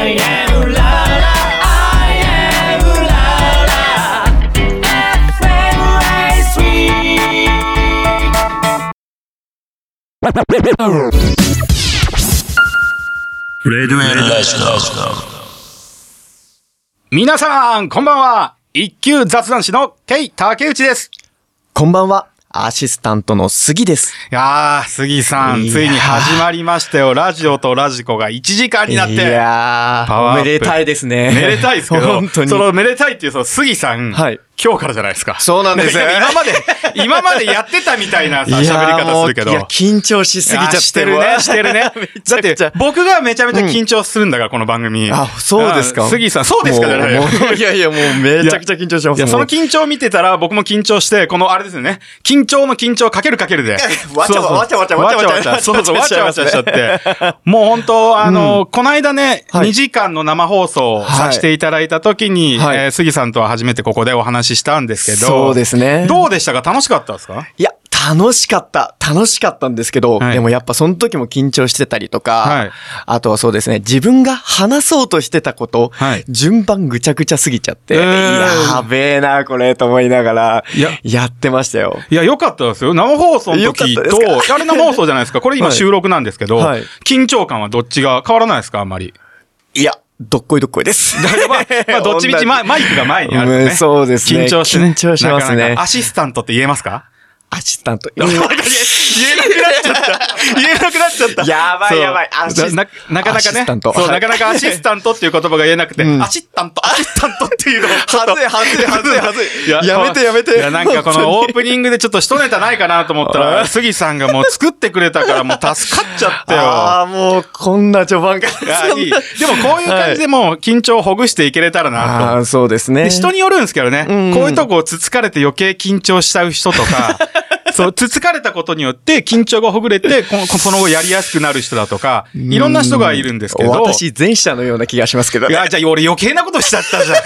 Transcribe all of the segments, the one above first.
I am la la I am la la FM レディオエルラ皆さん、こんばんは。一級雑談師のケイ竹内です。こんばんは。アシスタントの杉です。いやー、杉さん、ついに始まりましたよ。ラジオとラジコが1時間になって。いやパワーめでたいですね。めでたいですけど、本当に。そのめでたいっていう、その杉さん、はい今日からじゃないですか。そうなんですよね今まで、今までやってたみたいなさ、喋り方するけど。いや、緊張しすぎちゃってあしてるね、してるね。めだって僕がめちゃめちゃ緊張するんだから、この番組。あ、そうですか。あ杉さん、そうですか？じゃないいやいや、もうめちゃくちゃ緊張してます。いや、その緊張を見てたら、僕も緊張して、このあれですよね。緊張の緊張かけるかけるで。わちゃわちゃわちゃわちゃわちゃ。そうそう、わちゃわちゃしちゃって。もう本当、あの、この間ね、はい。2時間の生放送をさせていただいた時に、杉さんとは初めてここでお話ししたんですけど。そうですね。どうでしたか？楽しかったですか？いや、楽しかった。楽しかったんですけど、はいでもやっぱその時も緊張してたりとか、はいあとはそうですね、自分が話そうとしてたこと、はい順番ぐちゃぐちゃすぎちゃって、えーやべえな、これ、と思いながら、いややってましたよ。いや、良かったですよ。生放送の時と、あれ生放送じゃないですか？これ今はい収録なんですけど、はい緊張感はどっちが変わらないですか？あんまり。いや、どっこいどっこいです。まあ、まあ、どっちみちママイクが前にあるとね。うんそうですね緊張してね。緊張しますねなかなかアシスタントって言えますか？アシスタント。言えなくなっちゃった。言えなくなっちゃった。やばいやばいアシスななかなかね。アシスタントそう、はいなかなかアシスタントっていう言葉が言えなくて、うんアシスタント、アシスタントっていうのはずいはずいはずいはずい。やめてやめて。いや、なんかこのオープニングでちょっと一ネタないかなと思ったら、はい杉さんがもう作ってくれたからもう助かっちゃったよ。ああ、もう、こんな序盤から。でもこういう感じでもう緊張をほぐしていけれたらなと。ああ、そうですね。で人によるんですけどね、うんこういうとこをつつかれて余計緊張しちゃう人とか、そう、つつかれたことによって緊張がほぐれて、このその後やりやすくなる人だとか、いろんな人がいるんですけど。私、前者のような気がしますけどね。いや、じゃあ俺余計なことしちゃったじゃん。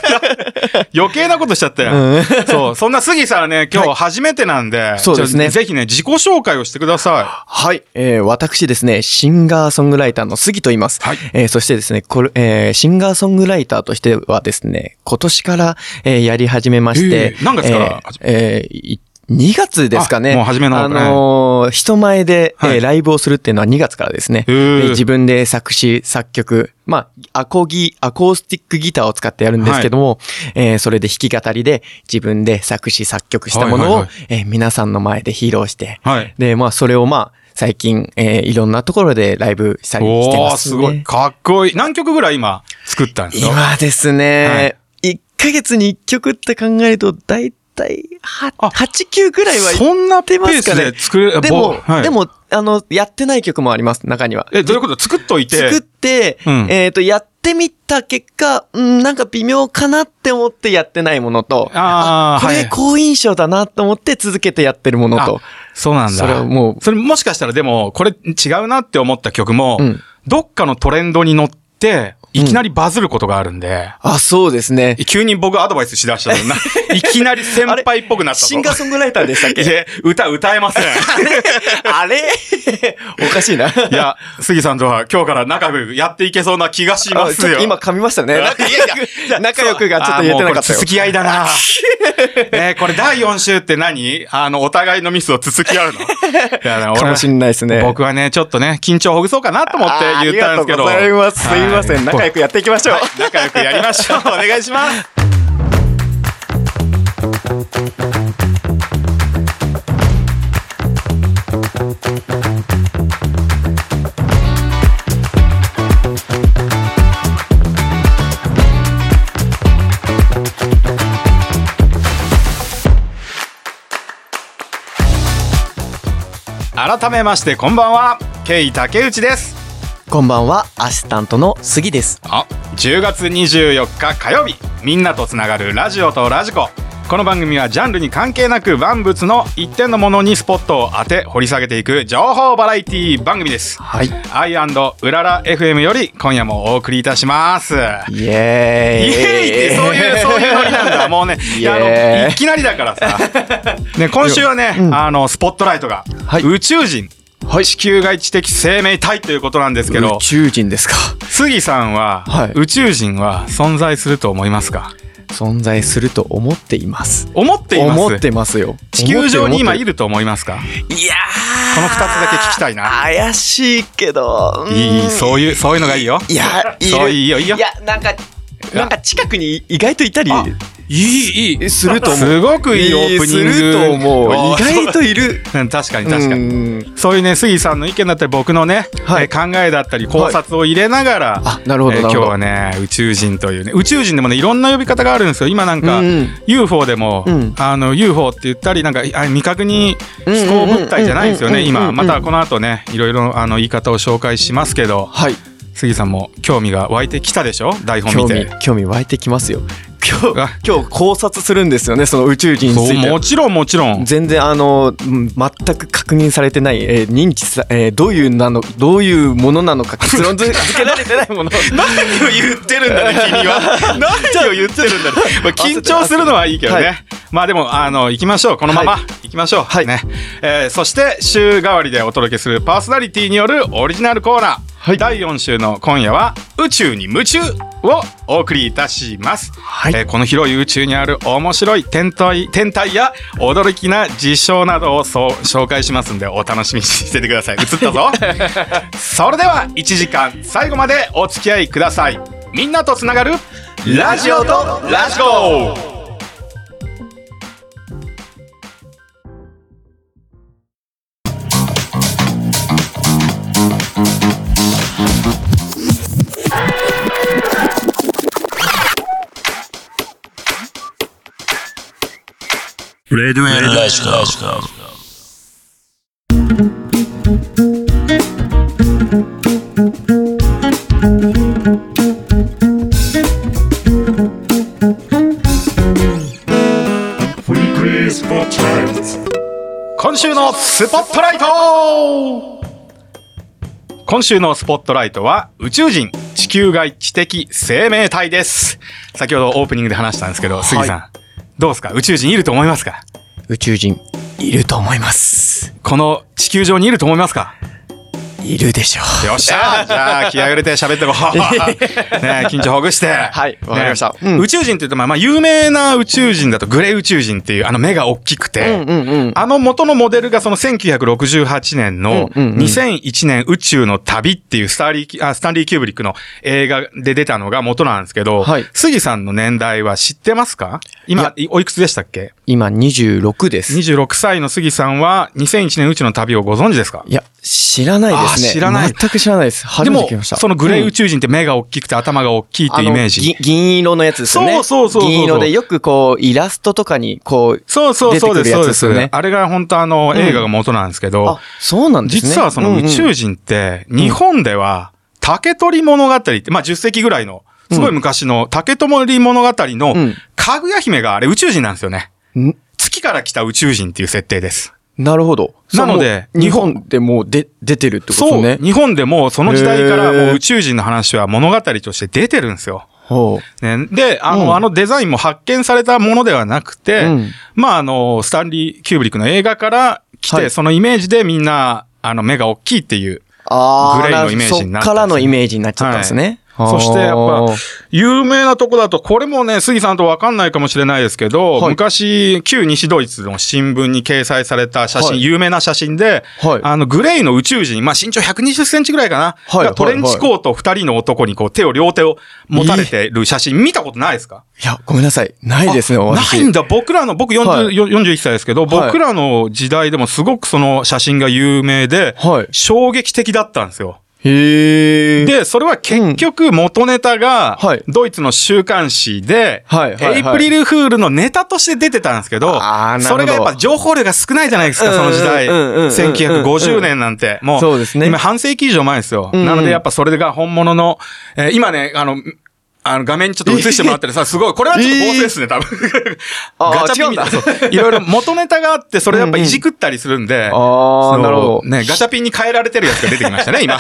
余計なことしちゃったよ。そう、そんな杉さんはね、今日初めてなんで、そうですねぜひね、自己紹介をしてくださはい。えー、私ですね、シンガーソングライターの杉と言います。はいえー、そしてですね、これ、えー、シンガーソングライターとしてはですね、今年から、えー、やり始めまして、えー何月からえーえーい2月ですかね。あもう初めのあのー人前で、はいえーライブをするっていうのは2月からですね。自分で作詞、作曲、まあ、アコギ、アコースティックギターを使ってやるんですけども、えーそれで弾き語りで自分で作詞、作曲したものを、はいはいはいえー皆さんの前で披露して、はいで、まあ、それをまあ、最近、えーいろんなところでライブしたい。りしてます、ね。すごい。かっこいい。何曲ぐらい今作ったんですか？今ですね、1ヶ月に1曲って考えると、だいたいあ8、9ぐらいはそんなペてますかね。ースで作れでも、はい。でも、あの、やってない曲もあります、中には。え、どういうこと？作っといて。作って、うん。えっ、と、やってみた結果、うん、なんか微妙かなって思ってやってないものと、これあーはい。好印象だなと思って続けてやってるものと、そうなんだ。それはもうそれもしかしたらでも、これ違うなって思った曲も、うん。どっかのトレンドに乗って、いきなりバズることがあるんで、あ、そうですね。急に僕アドバイスしだしたのな。いきなり先輩っぽくなったぞ。シンガーソングライターでしたっけ？歌歌えません。あれ？おかしいな。いや、杉さんとは今日から仲良くやっていけそうな気がしますよ。今噛みましたね。仲良くがちょっと言えてなかったよあーもうこれ続。き合いだな。えーこれ第4週って何？あの、お互いのミスを続き合うの？いやかもしんないですね。僕はね、ちょっとね、緊張をほぐそうかなと思って言ったんですけど。ありがとうございます。すいません。良くやっていきましょう。はい仲良くやりましょう。お願いします。改めましてこんばんは、ケイ竹内です。こんばんは、アシスタントの杉です。あ10月24日火曜日みんなとつながるラジオとラジコ。この番組はジャンルに関係なく万物の一点のものにスポットを当て掘り下げていく情報バラエティ番組です。はい。アイうらら FM より今夜もお送りいたします。イエーイ。イエーイってそういう そういうノリなんだ。もうねあのいきなりだからさ。ね今週はね、あのスポットライトが、はい。宇宙人はい地球外知的生命体ということなんですけど宇、宙人ですか。杉さんは、はい宇宙人は存在すると思いますか？存在すると思っています。思っています？思ってますよ。地球上に今いる。ると思いますか？いやこの二つだけ聞きたいな。怪しいけど。いい、そういう、そういうのがいいよ。いや、いいよ、いいよい。や、なんか、なんか近くに意外といたりあいい、いい。すると思う。すごくいいオープニング。すると思う。意外といる。うん確かに確かに。に。そういうね、杉さんの意見だったり、僕のね、はいえー考えだったり、考察を入れながら、あ、なるほど、えー今日。はね、宇宙人というね、宇宙人でもね、いろんな呼び方があるんですよ。今なんか、うん UFO でも、うんあの、UFO って言ったり、なんか、あ未確認飛行物体じゃないんですよね、今。またこの後ね、いろいろあの言い方を紹介しますけど、はい。杉さんも興味が湧いてきたでしょ？台本興味。、興味湧いてきますよ。今あ日、今日考察するんですよね、その宇宙人についても。ちろんもちろん。全然あの、うん全く確認されてない、えー認知さ、えーどういうなの、どういうものなのか結論づ付けられてないもの。何を言ってるんだね、君は。何を言ってるんだね。まあ、緊張するのはいいけどね。はいまあでも、あの、行きましょう。このまま、は行きましょう。はいね。えーそして、週替わりでお届けするパーソナリティによるオリジナルコーナー。はい第4週の今夜は、宇宙に夢中をお送りいたします。はいえーこの広い宇宙にある面白い天体、天体や驚きな事象などをそう紹介しますんで、お楽しみにしててください。映ったぞ。それでは1時間最後までお付き合いくださいみんなとつながるラジオとラジコレデュエルラジコ。今週のスポットライト。今週のスポットライトは宇宙人地球外知的生命体です。先ほどオープニングで話したんですけど杉さん、どうですか？宇宙人いると思いますか？宇宙人、いると思います。この地球上にいると思いますか？いるでしょう。よっしゃじゃあ気合い入れて喋ってこう。ね緊張ほぐして。はいわかりましたねうん宇宙人って言うと、まあ、まあ、有名な宇宙人だとグレー宇宙人っていう、あの目が大きくて、うんうんうん。あの元のモデルがその1968年のうんうんうん2001年宇宙の旅っていうスターリー、あスタンリー・キューブリックの映画で出たのが元なんですけど、はい杉さんの年代は知ってますか？今、いおいくつでしたっけ？今26です。?26 歳の杉さんは2001年宇宙の旅をご存知ですか？いや、知らないですね。あ知らない全く知らないです。初でもめて聞きました。、そのグレー宇宙宙人って目が大きくて頭が大きいってイメージ。銀銀色のやつですよね。そうそうそう銀色でよくこう、イラストとかにこう、そうそうそうです、そうで。すあれが本当あの、ん映画が元なんですけどあ、、そうなんですね。実はその宇宙人。人って、日本では、竹取物語って、まあ10世紀ぐらいの、すごい昔の竹取物語のうん、かぐや姫があれ宇宙人なんですよね。ん月から来た宇宙人っていう設定です。なるほど。なので日本でもうで出てるってことそう、ね。日本でもその時代からもう宇宙人の話は物語として出てるんですよ。ほね、で、あの、うんあのデザインも発見されたものではなくて、うんまあ、あの、スタンリー・キューブリックの映画から来て、はいそのイメージでみんな、あの、目が大きいっていう。あグレーのイメージになったねそっからのイメージになっちゃったんですね。そして、やっぱ有名なとこだと、これもね、杉さんとわかんないかもしれないですけど、はい昔、旧西ドイツの新聞に掲載された写真、はい有名な写真で、はいあの、グレーの宇宙人、まあ、身長120センチぐらいかな。はいがトレンチコート二人の男にこう、手を、両手を持たれてる写真、見たことないですか？いや、ごめんなさい。ないですね。ないんだ。僕らの、僕40、はい41歳ですけど、僕らの時代でもすごくその写真が有名で、はい衝撃的だったんですよ。へえ。で、それは結局元ネタがはい、ドイツの週刊誌で、エイプリルフールのネタとして出てたんですけどそれがやっぱ情報量が少ないじゃないですか、その時代。うんうんうんうんうん1950年なんて。もう、そうですね今半世紀以上前ですよ。なのでやっぱそれが本物の、えー今ね、あの、あの、画面にちょっと映してもらったらさ、すごい、これはちょっと合成ですね、多分。ガチャピンみたいな。いろいろ元ネタがあって、それやっぱいじくったりするんで。ああ、なるほど。ね、ガチャピンに変えられてるやつが出てきましたね、今。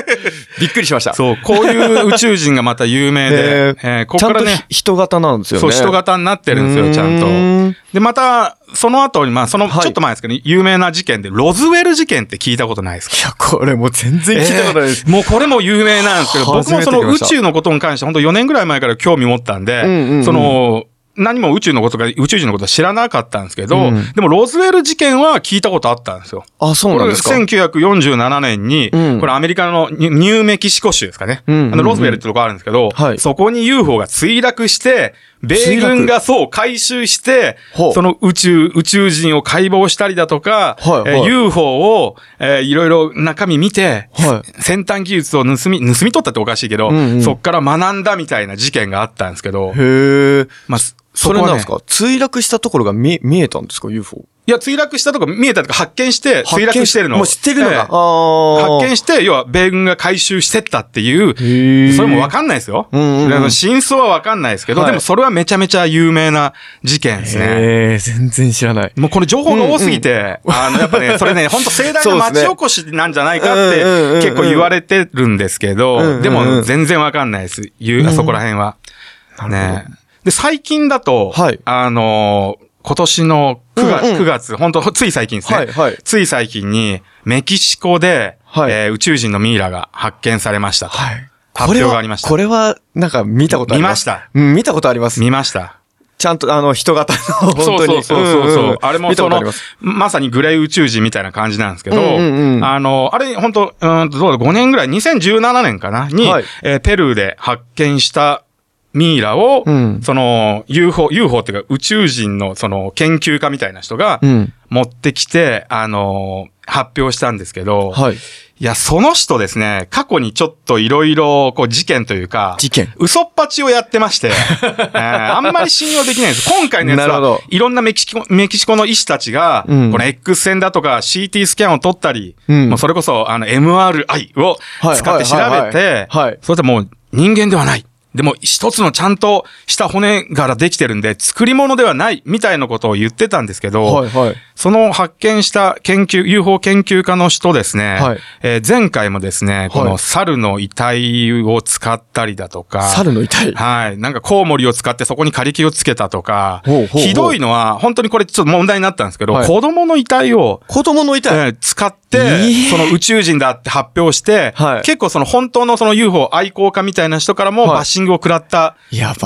びっくりしました。そう、こういう宇宙人がまた有名で、へ えーここからね、人型なんですよね。そう、人型になってるんですよ、ちゃんとん。で、また、その後に、まあ、その、はいちょっと前ですけど、有名な事件で、ロズウェル事件って聞いたことないですか？いや、これもう全然聞いたことないです。えーもうこれも有名なんですけど、僕もその宇宙のことに関して、本当4年ぐらい前から興味持ったんで、うんうんうんその、何も宇宙のことか、宇宙人のことは知らなかったんですけど、うんでもロズウェル事件は聞いたことあったんですよ。あ、そうなんですか？1947年に、うんこれアメリカのニュニューメキシコ州ですかね。うんうんうんあのロズウェルってとこあるんですけど、はいそこに UFO が墜落して、米軍がそう回収してその宇宙、宇宙人を解剖したりだとか、はいはい。えー UFO を、えーいろいろ中身見て、は先端技術を盗み、盗み取ったっておかしいけど、うんうん。そっから学んだみたいな事件があったんですけど、へえ。まあ、それなんですか？墜落したところが見、見えたんですか ?UFO。いや、墜落したとこ見えたとか発見して、墜落してるのをもう知ってるのが。ええああ。発見して、要は米軍が回収してったっていう。それもわかんないですよ。うんうんうん真相はわかんないですけど、はいでもそれはめちゃめちゃ有名な事件ですね。へえ、全然知らない。もうこれ情報が多すぎて、あの、やっぱね、それね、本当盛大な町おこしなんじゃないかって うんうんうんうん結構言われてるんですけうんうんど、うんでも全然わかんないです。言う、あそこら辺は。ね。で、最近だと、はいあのー今年の9月、うんうん9月、本当つい最近ですね。はいはいつい最近に、メキシコで、はいえー宇宙人のミイラが発見されましたと。はい。発表がありましたこれは、これはなんか見たことあります？見ました。うん、見たことあります。見ました。ちゃんと、あの、人型の、本当そうに。そうそうそう。んんあれも見たそのます。、まさにグレー宇宙人みたいな感じなんですけど、うんうんうんあの、あれ、本当うんと、どうだ、5年ぐらい、2017年かな？に、はいえーペルーで発見したミイラを、うんその、UFO、UFO っていうか宇宙人のその研究家みたいな人がうん。持ってきて、あの、発表したんですけど、はい。いや、その人ですね、過去にちょっといろいろ、こう、事件というか、事件。嘘っぱちをやってまして、えーあんまり信用できないんです。今回のやつはなるほど、いろんなメキシコ、メキシコの医師たちが、うんこの X 線だとか CT スキャンを取ったり、うんもうそれこそ、あの、MRI をはい使って調べはいはいてはいはい、それでもう人間ではない。でも一つのちゃんとした骨からできてるんで、作り物ではない、みたいなことを言ってたんですけど、はいはい。その発見した研究、UFO 研究家の人ですね、はいえー前回もですね、このはい猿の遺体を使ったりだとか、猿の遺体？はい。なんかコウモリを使ってそこに仮木をつけたとかほうほうほう、ひどいのは、本当にこれちょっと問題になったんですけど、はい子供の遺体を、子供の遺え体。ー使って、えーその宇宙人だって発表して、はい結構その本当のその UFO 愛好家みたいな人からもはいバッシングを食らった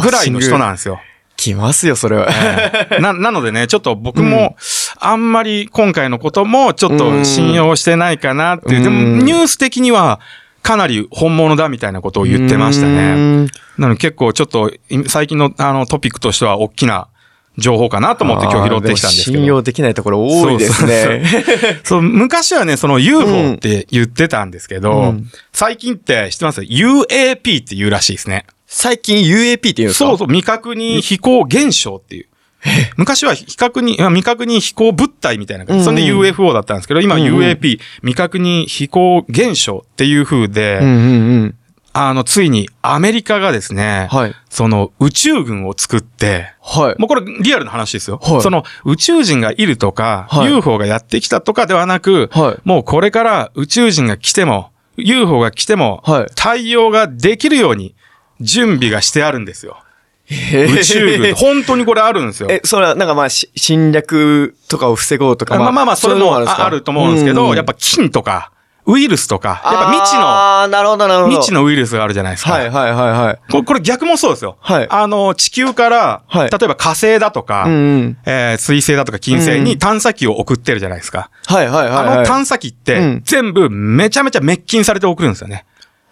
ぐらいの人なんですよ。来ますよ、それは。な、なのでね、ちょっと僕も、あんまり今回のこともちょっと信用してないかなっていう。でうんも、ニュース的には、かなり本物だみたいなことを言ってましたうね。ん。なので結構ちょっと、い最近のあのトピックとしては大きな情報かなと思って今日拾ってきたんですけど。信用できないところ多いですね。そう、昔はね、その UFO って言ってたんですけど、うん最近って知ってます ?UAP って言うらしいですね。最近 UAP って言うんですか？そうそう、未確認飛行現象っていう。昔は非確認、あ未確認飛行物体みたいな感じ。それで UFO だったんですけど、今 UAP、未確認飛行現象っていう風で。あの、ついにアメリカがですね、はい。その宇宙軍を作って、はい。もうこれリアルな話ですよ。はいその宇宙人がいるとか、はい UFO がやってきたとかではなく、はいもうこれから宇宙人が来ても、UFO が来ても、はい対応ができるように準備がしてあるんですよ。へ宇宙軍。本当にこれあるんですよ。え、それはなんかまあ、し侵略とかを防ごうとか、まあまあまあ、それもああると思うんですけど、うんやっぱ菌とか、ウイルスとか、やっぱ未知の、ああ、なるほど、なるほど。未知のウイルスがあるじゃないですか。はいはいはいはい。これこれ逆もそうですよ。はいあの、地球から、はい例えば火星だとか、うんうん。えー水星だとか金星うんに探査機を送ってるじゃないですか。はいはいはい、はい。あの探査機ってうん、全部めちゃめちゃ滅菌されて送るんですよね。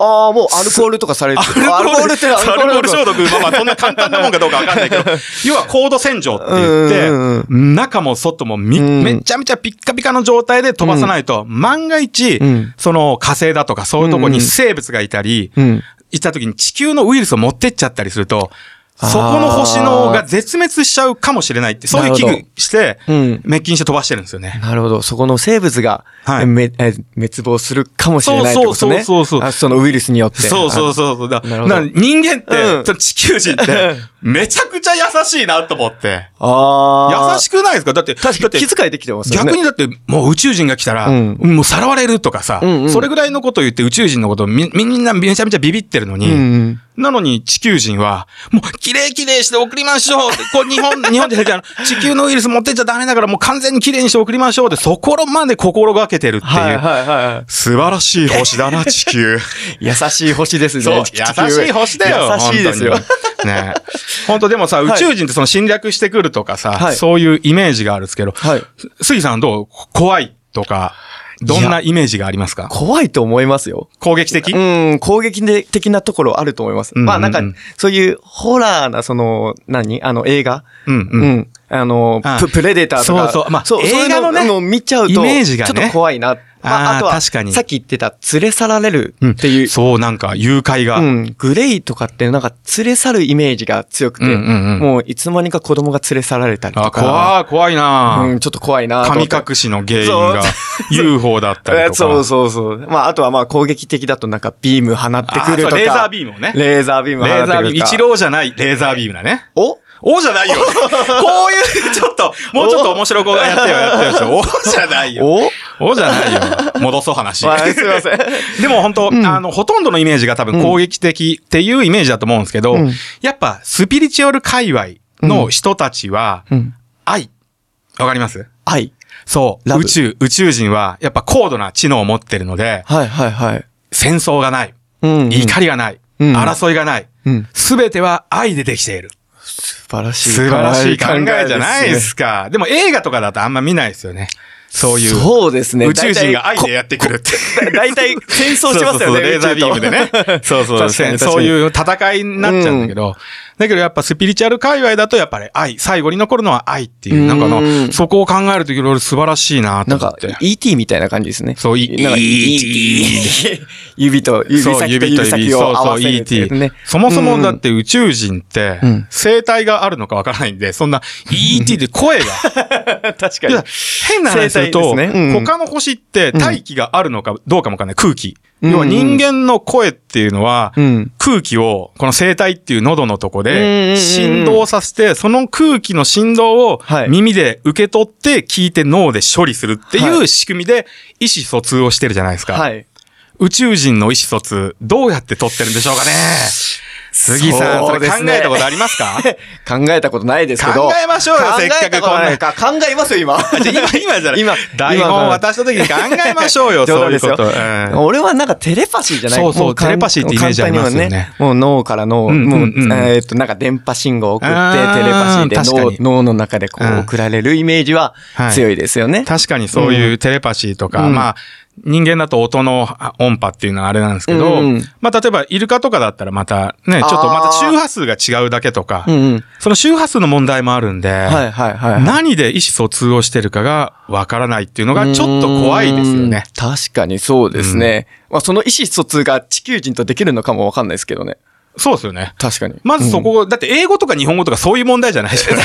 ああ、もうアルコールとかされてる。アルコールってアルコール消毒。毒、まあまあそんな簡単なもんかどうかわかんないけど、要は高度洗浄って言って中も外もめちゃめちゃピッカピカの状態で飛ばさないと、万が一うん、その火星だとかそういうとこに生物がいたり、うん。いた時に地球のウイルスを持ってっちゃったりすると、そこの星のが絶滅しちゃうかもしれないって、そういう危惧して、うん。滅菌して飛ばしてるんですよね。なるほど。そこの生物が、はい滅亡するかもしれないってことね。そうそうそうそうあそのウイルスによって。そうそうそうそう。だ人間って、うん地球人って、めちゃくちゃ優しいなと思って。ああ。優しくないですか？だって、確かに気遣いできてますよね。逆にだって、もう宇宙人が来たら、うんもうさらわれるとかさ、うんうんそれぐらいのことを言って宇宙人のことをみみんなめちゃめちゃビビってるのに、うんうん。なのに地球人は、もう、綺麗綺麗して送りましょうって、こう、日本、日本じゃなくてあの、地球のウイルス持ってっちゃダメだから、もう完全に綺麗にして送りましょうって、そこまで心がけてるっていう。はいはいは素晴らしい星だな、地球。い。優しい星ですね。そう、優しい星だよ。優しいですよ。ね本当でもさ、宇宙人ってその侵略してくるとかさ、はいそういうイメージがあるんですけど、はい。杉さんどう？怖いとか、どんなイメージがありますか？怖いと思いますよ。攻撃的？うん、攻撃的なところあると思います。うんうんうんまあなんか、そういうホラーな、その、何？あの映画？うんう。うんん。あのあプ、プレデターとか。そうそうまあそう映画のねそういうの見ちゃうと、イメージがねちょっと怖いな。まあ、あとは、確かにさっき言ってた、連れ去られるっていう。そう、なんか、誘拐が。うん、グレイとかってなんか連れ去るイメージが強くて、うんうんうんもういつの間にか子供が連れ去られたりとあ、か。怖い、怖いなうん、ちょっと怖いな神隠しの原因が UFO だったりとか。そうそうそう。まあ、あとはまあ攻撃的だとなんかビーム放ってくるとか。レーザービームをねレーザービームレ放ってくるとか。ーザービーム、一郎じゃないレーザービームだね。お？おじゃないよ。こういう、ちょっと、もうちょっと面白い子がやってよ、やってよ。お？じゃないよ。お？おじゃないよ。戻そう話。まあすいません。でも本当、んあの、ほとんどのイメージが多分攻撃的っていうイメージだと思うんですけど、うんやっぱスピリチュアル界隈の人たちは、うん。愛。わかります？愛。そう。宇宙、宇宙人は、やっぱ高度な知能を持ってるので、はいはいはい。戦争がない。うん、うん。怒りがない。うん争いがない。うん。すべては愛でできている。素晴らしい。素晴らしい考えじゃないでねすか。でも映画とかだとあんま見ないですよね。そういう。そうですね。宇宙人が愛でやってくるって。だいたい戦争しますよね。そうそうそうレーザービームでね。そうそう 確かに確かにそういう戦いになっちゃうんだけど、だけどやっぱスピリチュアル界隈だとやっぱり愛、最後に残るのは愛っていう、なんかうの、んそこを考えるといろいろ素晴らしいなとなんか思って。、ET みたいな感じですね。そう ET 指と、指そう、先と指先そうそう、を合わせるっていう ET ね。。そもそもだって宇宙人ってうん、生態があるのかわからないんで、そんな ET で声が、確かいや、変な話する生と、他の星って大気があるのかどうかもわかんない。空気。うん要は人間の声っていうのは、うん。空気を、この声帯っていう喉のとこうんうんうんで、振動させて、その空気の振動をはい耳で受け取って聞いて脳で処理するっていはう仕組みで意思疎通をしてるじゃないですか。はい。宇宙人の意思疎通、どうやって取ってるんでしょうかね。杉さん、それ考えたことありますか？考えたことないですけど。考えましょうよ考えせっかくこんな考えますよ、今。今、今じゃない。今台本渡した時に考えましょうよ、冗談ですよ。そういうこと。うん。俺はなんかテレパシーじゃない。そうそうテレパシーってイメージありますよね。簡単にはもう脳から脳、うんうんもう、うんえーっと、なんか電波信号を送って、テレパシーで脳脳の中でこうん。う送られるイメージははい。強いですよね。確かにそういうテレパシーとか、うん。まあ、人間だと音のあ音波っていうのはあれなんですけど、うんうんまあ、例えばイルカとかだったらまたね、ちょっとまた周波数が違うだけとか、うんうん。その周波数の問題もあるんで、はいはいはいはい。何で意思疎通をしてるかがわからないっていうのがちょっと怖いですよね。うん。確かにそうですね。まあその意思疎通が地球人とできるのかもわかんないですけどね。そうですよね。確かに。まずそこ、だって英語とか日本語とかそういう問題じゃないじゃな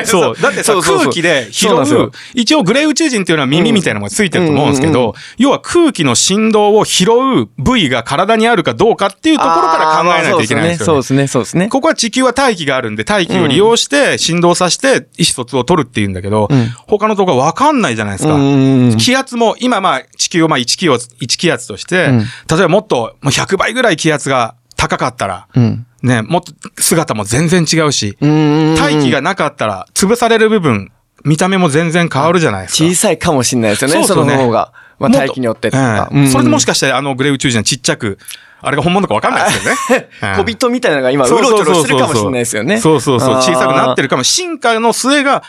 いそう。だってさ、空気で拾そう一応グレー宇宙人っていうのは耳みたいなのがついてると思うんですけど、要は空気の振動を拾う部位が体にあるかどうかっていうところから考えないといけないんですよね。そうですね、そうですね。ここは地球は大気があるんで、大気を利用して振動させて意思疎通を取るっていうんだけど、うん他のところはわかんないじゃないですか。うんうんうん気圧も、今まあ地球をまあ1気圧、1気圧として、うん例えばもっともう100倍ぐらい気圧が高かったら、うん。ね、もっと姿も全然違うし、うん大気がなかったら潰される部分、見た目も全然変わるじゃないですか。小さいかもしれないですよね、そそうそうねの方が。まあ大気によってとえか。えそれでもしかかしてあのグレー宇宙人はちっちゃく、あれが本物かわかんないですよね。え え小人みたいなのが今、うろちょろしてるかもしれないですよね。そうそうそう。小さくなってる。るかも。進化の末が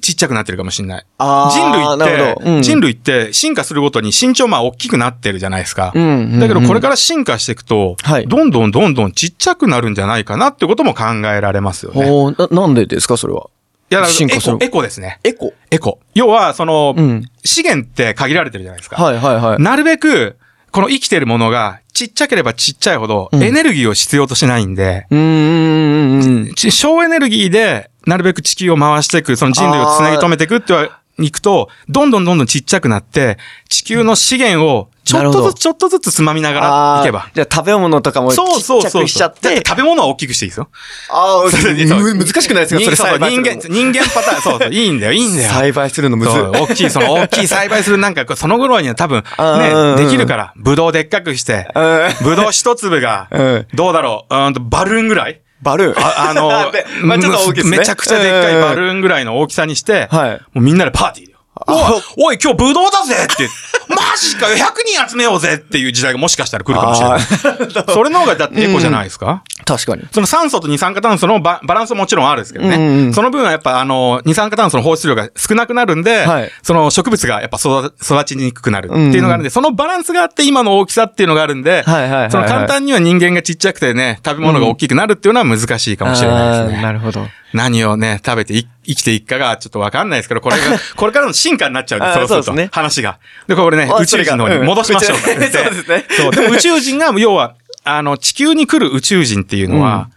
ちっちゃくなってるかもしれない。人類って、どうん人類って進化するごとに身長まあ大きくなってるじゃないですか。うんうんうんだけどこれから進化していくと、はいどんどんどんどんちっちゃくなるんじゃないかなってことも考えられますよね。な、なんでですか、それは？や、だから進化するエコ、エコですね。エコ？エコ。要は、その、うん。資源って限られてるじゃないですか。はいはいはい。なるべく、この生きてるものがちっちゃければちっちゃいほどうんエネルギーを必要としないんで、うん省エネルギーでなるべく地球を回していく、その人類をつなぎ止めていくってはいくと、どんどんどんどんちっちゃくなって、地球の資源をちょっとずつちょっとずつつまみながらいけば。じゃあ食べ物とかもちっそうそうちゃそう。くしちゃっだて。食べ物は大きくしていいですよ。ああ、難しくないですか？それ人そう。人間、人間パターン、そうそう、いいんだよ、いいんだよ。栽培するのむずい。そう、大きい、その大きい栽培するなんか、その頃には多分、ね、できるから、ブドウでっかくして、うん。ブドウ一粒がうん、どうだろう、うんと、バルーンぐらいバルーン。ああの で、まあちょっと大きいですねめちゃくちゃでっかいバルーンぐらいの大きさにして、はいもうみんなでパーティー。おい、おい、今日ブドウだぜって、マジかよ、100人集めようぜっていう時代がもしかしたら来るかもしれない。それの方がだってエコじゃないですか、確かに。その酸素と二酸化炭素のババランスももちろんあるんですけどね。うんうんその分はやっぱあの、二酸化炭素の放出量が少なくなるんで、はいその植物がやっぱ育育ちにくくなるっていうのがあるんで、そのバランスがあって今の大きさっていうのがあるんで、はいはいはいはいその簡単には人間がちっちゃくてね、食べ物が大きくなるっていうのは難しいかもしれないですあーね。なるほど。何をね、食べてい生きていくかがちょっとわかんないですけど、これが、これからの進化になっちゃうんです、そうすると話が。で、これね、あ宇宙人の方に戻しましょう。そうんそうですね。そう。でも宇宙人が、要は、あの、地球に来る宇宙人っていうのは、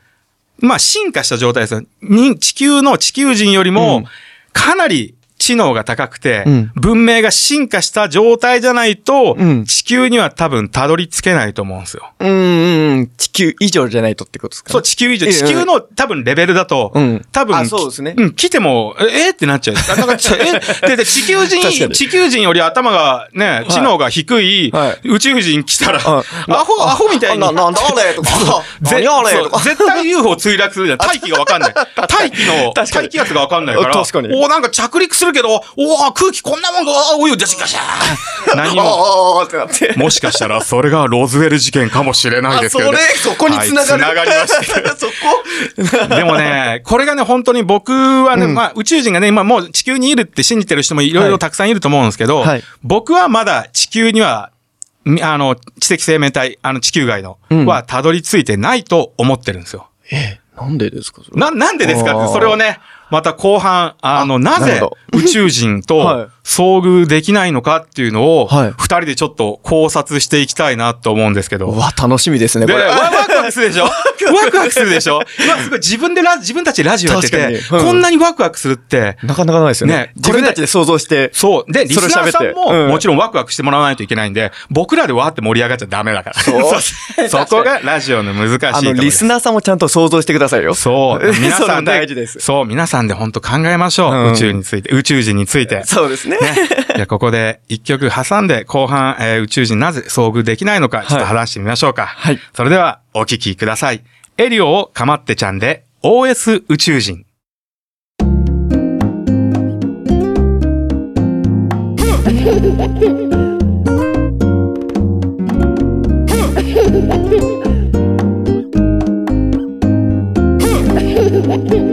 まあ、進化した状態ですよ。に地球の地球人よりうもん、かなり知能が高くて、うん文明が進化した状態じゃないと、うん地球には多分たどり着けないと思うんですよ。うんうんうん。地球以上じゃないとってことですかねそう、地球以上、ええ地球の多分レベルだと、うん多分、あそうですねうん、来ても、え、えってなっちゃう。あなんかえ、で、で、地球人、に地球人より頭がね、知能が低いはい宇宙人来たら、あアホ、アホみたいに。な、なんだあれとか、ぜ何あれとか。絶対 UFO 墜落するじゃん。大気がわかんない。大気の、大気圧がわかんないから。確かにおーなんか着陸するけど、おー空気こんなもんが、おいよ、ガシガシャー何も。あーってなって。もしかしたらそれがロズウェル事件かもしれないですけどね。あそれそこに繋がるはい繋がりました。そこでもね、これがね、本当に僕はね、まあ宇宙人がね、今もう地球にいるって信じてる人もいろいろたくさんいると思うんですけど、はい僕はまだ地球には、みあの、知的生命体、あの地球外の、うんはたどり着いてないと思ってるんですよ。え、なんでですかそれな、なんでですかって、それをね、また後半、あの、なぜ宇宙人 はいと遭遇できないのかっていうのを、はい二人でちょっと考察していきたいなと思うんですけど。うわ、楽しみですね、こで、れ。ワワクワクするでしょ？ワクワクするでしょ？今すごい自分でラ自分たちでラジオやってて、うんこんなにワクワクするって、なかなかないですよねね。自分たちで想像して。そう。で、リスナーさんも、うんもちろんワクワクしてもらわないといけないんで、僕らでわーって盛り上がっちゃダメだから。そう そこがラジオの難しいとこあの。リスナーさんもちゃんと想像してくださいよ。そう。皆さんで、大事です。そう、皆さんで本当考えましょう。うん宇宙について、宇宙人について。そうですね。ね。じゃあここで一曲挟んで後半、えー宇宙人なぜ遭遇できないのか、ちょっと話してみましょうか。はいそれではお聴きください。エリオをかまってちゃんで OS 宇宙人。レ デ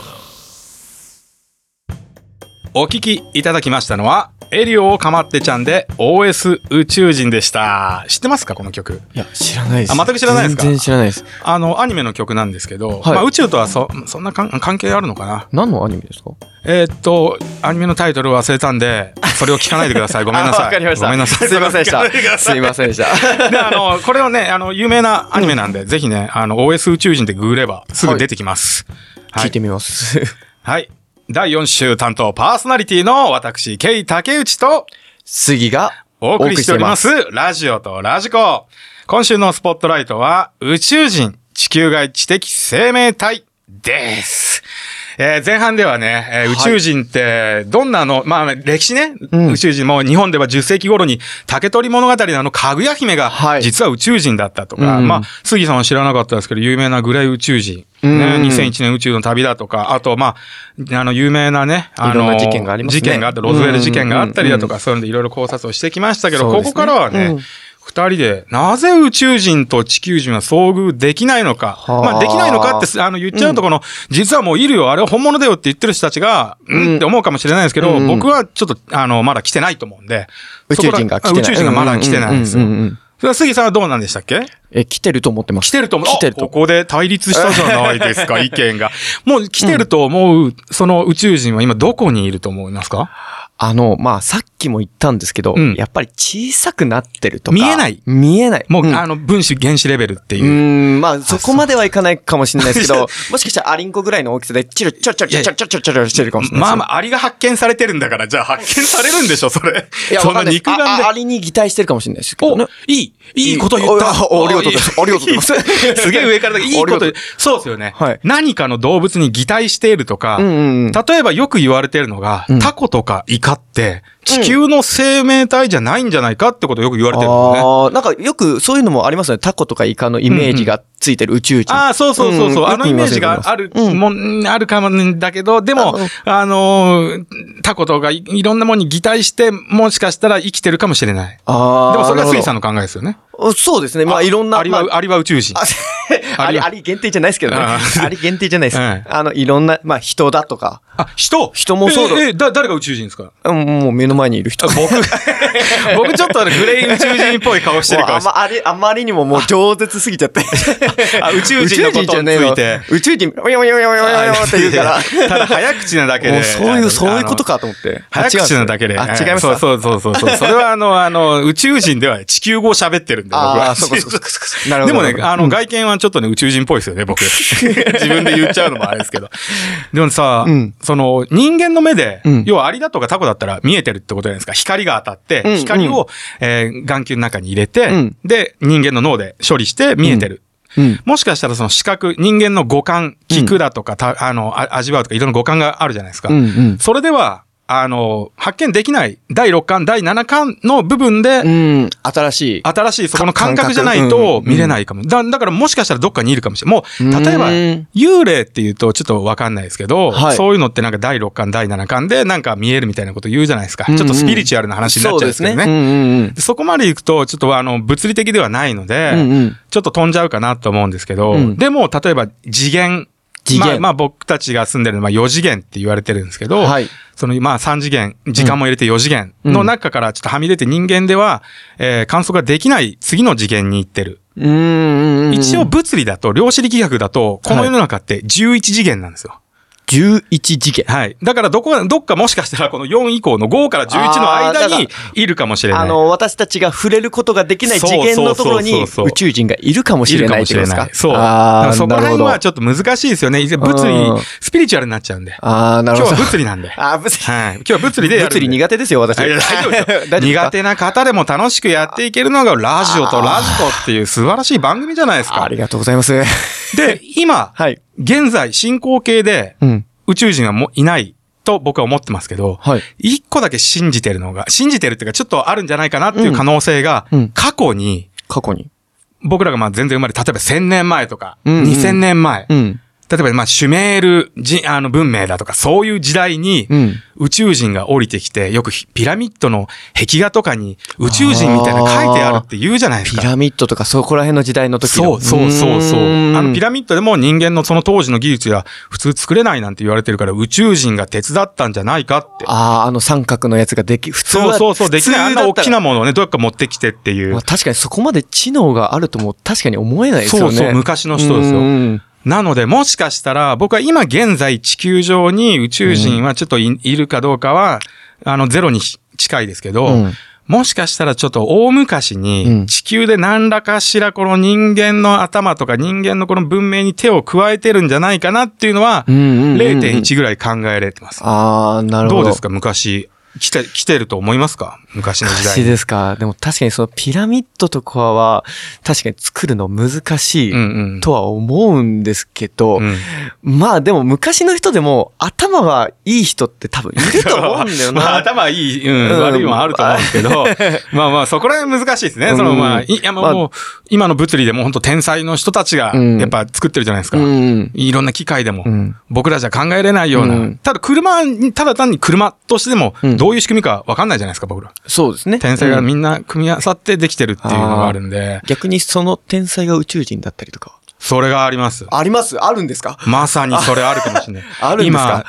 お聴きいただきましたのは、エリオをかまってちゃんで OS 宇宙人でした。知ってますかこの曲？いや、知らないです。あ全く知らないですか？全然知らないです。あの、アニメの曲なんですけど、はいまあ宇宙とはそ、そんな関係あるのかな？何のアニメですか？えーっと、アニメのタイトル忘れたんで、それを聞かないでください。ごめんなさい。あわかりました。ごめんなさい。すいませんでした。さすいませんでした。で、あの、これをね、あの、有名なアニメなんで、ぜひね、あの、OS 宇宙人でググればすぐ出てきます。はい。聞いてみます。はい。第4週担当パーソナリティの私、ケイ竹内と杉がお送りしております、ラジオとラジコ。今週のスポットライトは、宇宙人、地球外知的生命体です。えー前半ではね、えーはい。宇宙人って、どんなの、まあ、歴史ね、うん。宇宙人も日本では10世紀頃に竹取物語のあの、かぐや姫がは、い。実は宇宙人だったとか、うん。まあ、杉さんは知らなかったですけど、有名なグレイ宇宙人、うん。ね、2001年宇宙の旅だとか、あと、まあ、あの、有名なね、あの、事件がありますね。事件があって、ロズウェル事件があったりだとうん。か、そういうのでいろいろ考察をしてきましたけど、ね。こからはね、うん二人で、なぜ宇宙人と地球人は遭遇できないのか。はあまあ、できないのかって、あの、言っちゃうとこの、実はもういるよ、あれは本物だよって言ってる人たちが、うんって思うかもしれないですけど、うん僕はちょっと、あの、まだ来てないと思うんで。宇宙人が来てない。宇宙人がまだ来てないんですようん。うんうんうんそれは杉さんはどうなんでしたっけ？え、来てると思ってます。来てると思う。来てるとあここで対立したじゃないですか、意見が。もう来てると思う、その宇宙人は今どこにいると思いますか？あの、まあ、さっきも言ったんですけど、うんやっぱり小さくなってるとか。見えない見えない。もう、んあの、分子原子レベルってういう。ーん、まあ、そこまではいかないかもしれないですけど、もしかしたらアリンコぐらいの大きさで、チル、チャチャチャチャチャチャチャしてるかもしれない。まあまあ、アリが発見されてるんだから、じゃあ発見されるんでしょ、それ。いや、その肉眼で。アリに擬態してるかもしれないですけどおね。、いい、いいこと言った。ありがとうございますありがとうございます すげえ上からだけいいことそうですよね。はい何かの動物に擬態しているとか、うん。例えばよく言われてるのが、うんタコとかイカって、地球の生命体じゃないんじゃないかってことをよく言われてるんですよね。ああ、なんかよくそういうのもありますよね。タコとかイカのイメージがついてる宇宙人。ああ、そうそうそうそう、うんあのイメージがあるうんもん、あるかもんだけど、でも、あのータコとかいいろんなものに擬態して、もしかしたら生きてるかもしれない。ああ。でもそれは水さんの。の考えですよね。そうですね。まあいろんな。アリは、まあアリは宇宙人。あ あり、あり限定じゃないですけどね。あ り限定じゃないです。はいあの、いろんな、まあ人だとか、あ、人？人もそうだえ、誰が宇宙人ですか？うんもう目の前にいる人。僕、僕ちょっとあのグレー宇宙人っぽい顔してるかもしれない。あまあり、あまりにももう饒舌すぎちゃって。あ宇宙人のことについて。宇宙人、おやおやおやおやおやおやって言うから。ただ早口なだけで。そういう、そういうことかと思って。早口なだけで。あ、違いますそうそうそうそうそれはあの、あの、宇宙人では地球語を喋ってるんで、僕は。ああ、そうかそうかそうか。なるほど。でもね、あの、うん外見はちょっとね、宇宙人っぽいですよね、僕。自分で言っちゃうのもあれですけど。でもさ、うんその、人間の目で、うん要はアリだとかタコだったら見えてるってことじゃないですか。光が当たって、うん光を、えー眼球の中に入れて、うんで、人間の脳で処理して見えてる。うん。もしかしたらその視覚、人間の五感、聞くだとか、たあの、あ味わうとかいろんな五感があるじゃないですか。うんうん。それでは、あの、発見できない第6巻、第7巻の部分で、うん。新しい。新しいそこの感覚じゃない感と覚見れないかも。だだからもしかしたらどっかにいるかもしれない。もう、例えばうん、幽霊って言うとちょっとわかんないですけど、はいそういうのってなんか第6巻、第7巻でなんか見えるみたいなこと言うじゃないですか。うんうんちょっとスピリチュアルな話になっちゃうんですけどね。そね。うんうんでそこまで行くと、ちょっとあの、物理的ではないので、うん。うんうん。ちょっと飛んじゃうかなと思うんですけど、うんでも、例えば次元。次元まあ、まあ僕たちが住んでるのは4次元って言われてるんですけど、はい。そのまあ3次元、時間も入れて4次元の中からちょっとはみ出て人間では、えー観測ができない次の次元に行ってる。一応、物理だと、量子力学だと、この世の中って11次元なんですよ。11次元。はい。だからどこが、どっかもしかしたらこの4以降の5から11の間にいるかもしれない。あの、私たちが触れることができない次元のところに宇宙人がいるかもしれないってことですかしれない。そう。だかそこら辺はちょっと難しいですよね。物理うん、スピリチュアルになっちゃうんで。あー、な今日はるほど。物理なんで。あー、物理。はい。今日は物理で。物理苦手ですよ、私。大丈夫です 苦手な方でも楽しくやっていけるのがラジオとラジコっていう素晴らしい番組じゃないですかあ。りがとうございます。で、今、はい。現在進行形でうん。宇宙人はもういないと僕は思ってますけど、はい。一個だけ信じてるのが、信じてるっていうかちょっとあるんじゃないかなっていう可能性が過去に、過去に。僕らがまあ全然生まれ、例えば1000年前とか、うんうん2000年前、うん。例えばまあシュメールじあの文明だとか、そういう時代に、うん。宇宙人が降りてきて、よくひピラミッドの壁画とかに宇宙人みたいなの書いてあるって言うじゃないですか。ピラミッドとかそこら辺の時代の時のそうそうそうそう。ーんあのピラミッドでも人間のその当時の技術や普通作れないなんて言われてるから宇宙人が手伝ったんじゃないかって。ああ、あの三角のやつができ、普通はそうそうそう、できない。あんな大きなもものをね、どうやか持ってきてっていうまあ。確かにそこまで知能があるとも確かに思えないですよね。そうそう、昔の人ですよう。んなので、もしかしたら、僕は今現在地球上に宇宙人はちょっとい,、いるかどうかは、あの、ゼロに近いですけど、うんもしかしたらちょっと大昔うんに地球で何らかしらこの人間の頭とか人間のこの文明に手を加えてるんじゃないかなっていうのはうんうんうんうん0.1ぐらい考えられてます。ああ、なるほど。どうですか？昔。来て、来てると思いますか？昔の時代昔ですか？でも確かにそのピラミッドとかは確かに作るの難しうんういん。とは思うんですけど、うんまあでも昔の人でも頭はいい人って多分いると思うんだよな。まあ頭いい、うん、うん悪いもあると思うんですけど、まあまあそこら辺難しいですね。うんそのまあ、いいやもう,、まあ今の物理でも本当天才の人たちがうんやっぱ作ってるじゃないですか。うん。いろんな機械でも、うん僕らじゃ考えれないような。うんただ車に、ただ単に車としてでもうんどういう仕組みかわかんないじゃないですか、僕ら。そうですね。天才がうんみんな組み合わさってできてるっていうのがあるんで、逆にその天才が宇宙人だったりとか。それがあります。あります？あるんですか？まさにそれあるかもしれない。あるんですか？今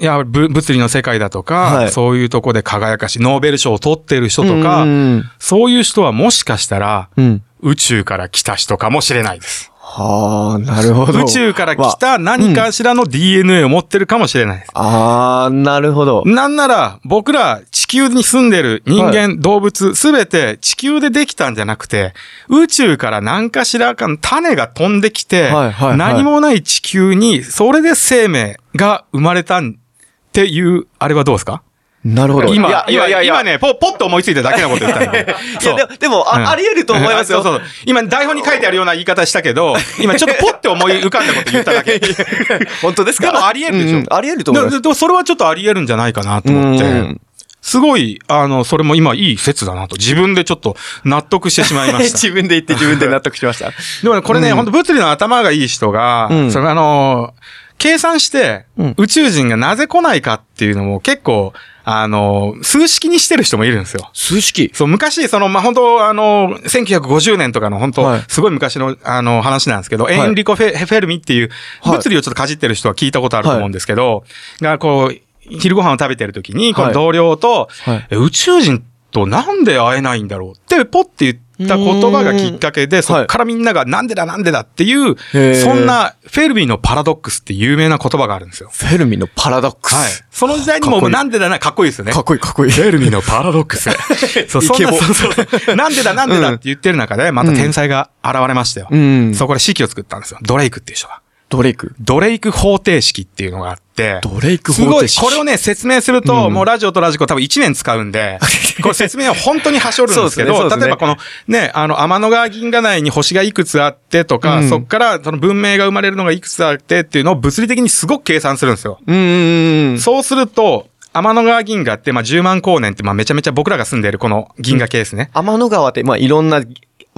いや、ぶ物理の世界だとか、はいそういうとこで輝かし、ノーベル賞を取ってる人とか、うんそういう人はもしかしたら、うん。宇宙から来た人かもしれないです。はあ、なるほど。宇宙から来た何かしらの DNA を持ってるかもしれないです。ああ、なるほど。なんなら、僕ら地球に住んでる人間、動物、すべて地球でできたんじゃなくて、宇宙から何かしらかの種が飛んできて、はいはいはい何もない地球に、それで生命が生まれたんっていう、あれはどうですか？なるほど。今、いやいやいやいや今ね、ポポッと思いついただけのこと言ったんだけど。いや、でも、でも、あ、うんあり得ると思いますよ。そうそう。今、台本に書いてあるような言い方したけど、今ちょっとポッて思い浮かんだこと言っただけ。本当ですか？でもあり得るでしょうんあり得ると思います。ででもそれはちょっとあり得るんじゃないかなと思ってうん。すごい、あの、それも今いい説だなと、自分でちょっと納得してしまいました。自分で言って自分で納得しました。でもね、これね、うん本当物理の頭がいい人が、うんそれあの、計算してうん、宇宙人がなぜ来ないかっていうのも結構、あの、数式にしてる人もいるんですよ。数式。そう、昔、その、まあ、本当あの、1950年とかの本当、はい。すごい昔の、あの、話なんですけど、い。エンリコフェ・フェルミっていう、はい。物理をちょっとかじってる人は聞いたことあると思うんですけど、が、こう、昼ご飯を食べてる時に、このはい。同僚と、宇宙人となんで会えないんだろうって、ポッて言った言葉がきっかけで、そっからみんながなんでだなんでだっていう、へーそんなフェルミのパラドックスって有名な言葉があるんですよ。フェルミのパラドックス。はい。その時代にもなんでだな、かっこいいですよね。かっこいいかっこいい。フェルミのパラドックス。そう、そんな、そうそう。なんでだなんでだって言ってる中で、また天才が現れましたよ。うん。そこで式を作ったんですよ。ドレイクっていう人が。ドレイク。ドレイク方程式っていうのがあって、ドレイクすごい、方程式。これをね、説明すると、うんもうラジオとラジコ多分1年使うんで、これ説明は本当にはしょるんですけど、例えばこの、ね、あの、天の川銀河内に星がいくつあってとか、うんそっからその文明が生まれるのがいくつあってっていうのを物理的にすごく計算するんですよ。うんうんうん。そうすると、天の川銀河って、まあ、10万光年って、まあ、めちゃめちゃ僕らが住んでいるこの銀河系ですね。天の川って、まあ、いろんな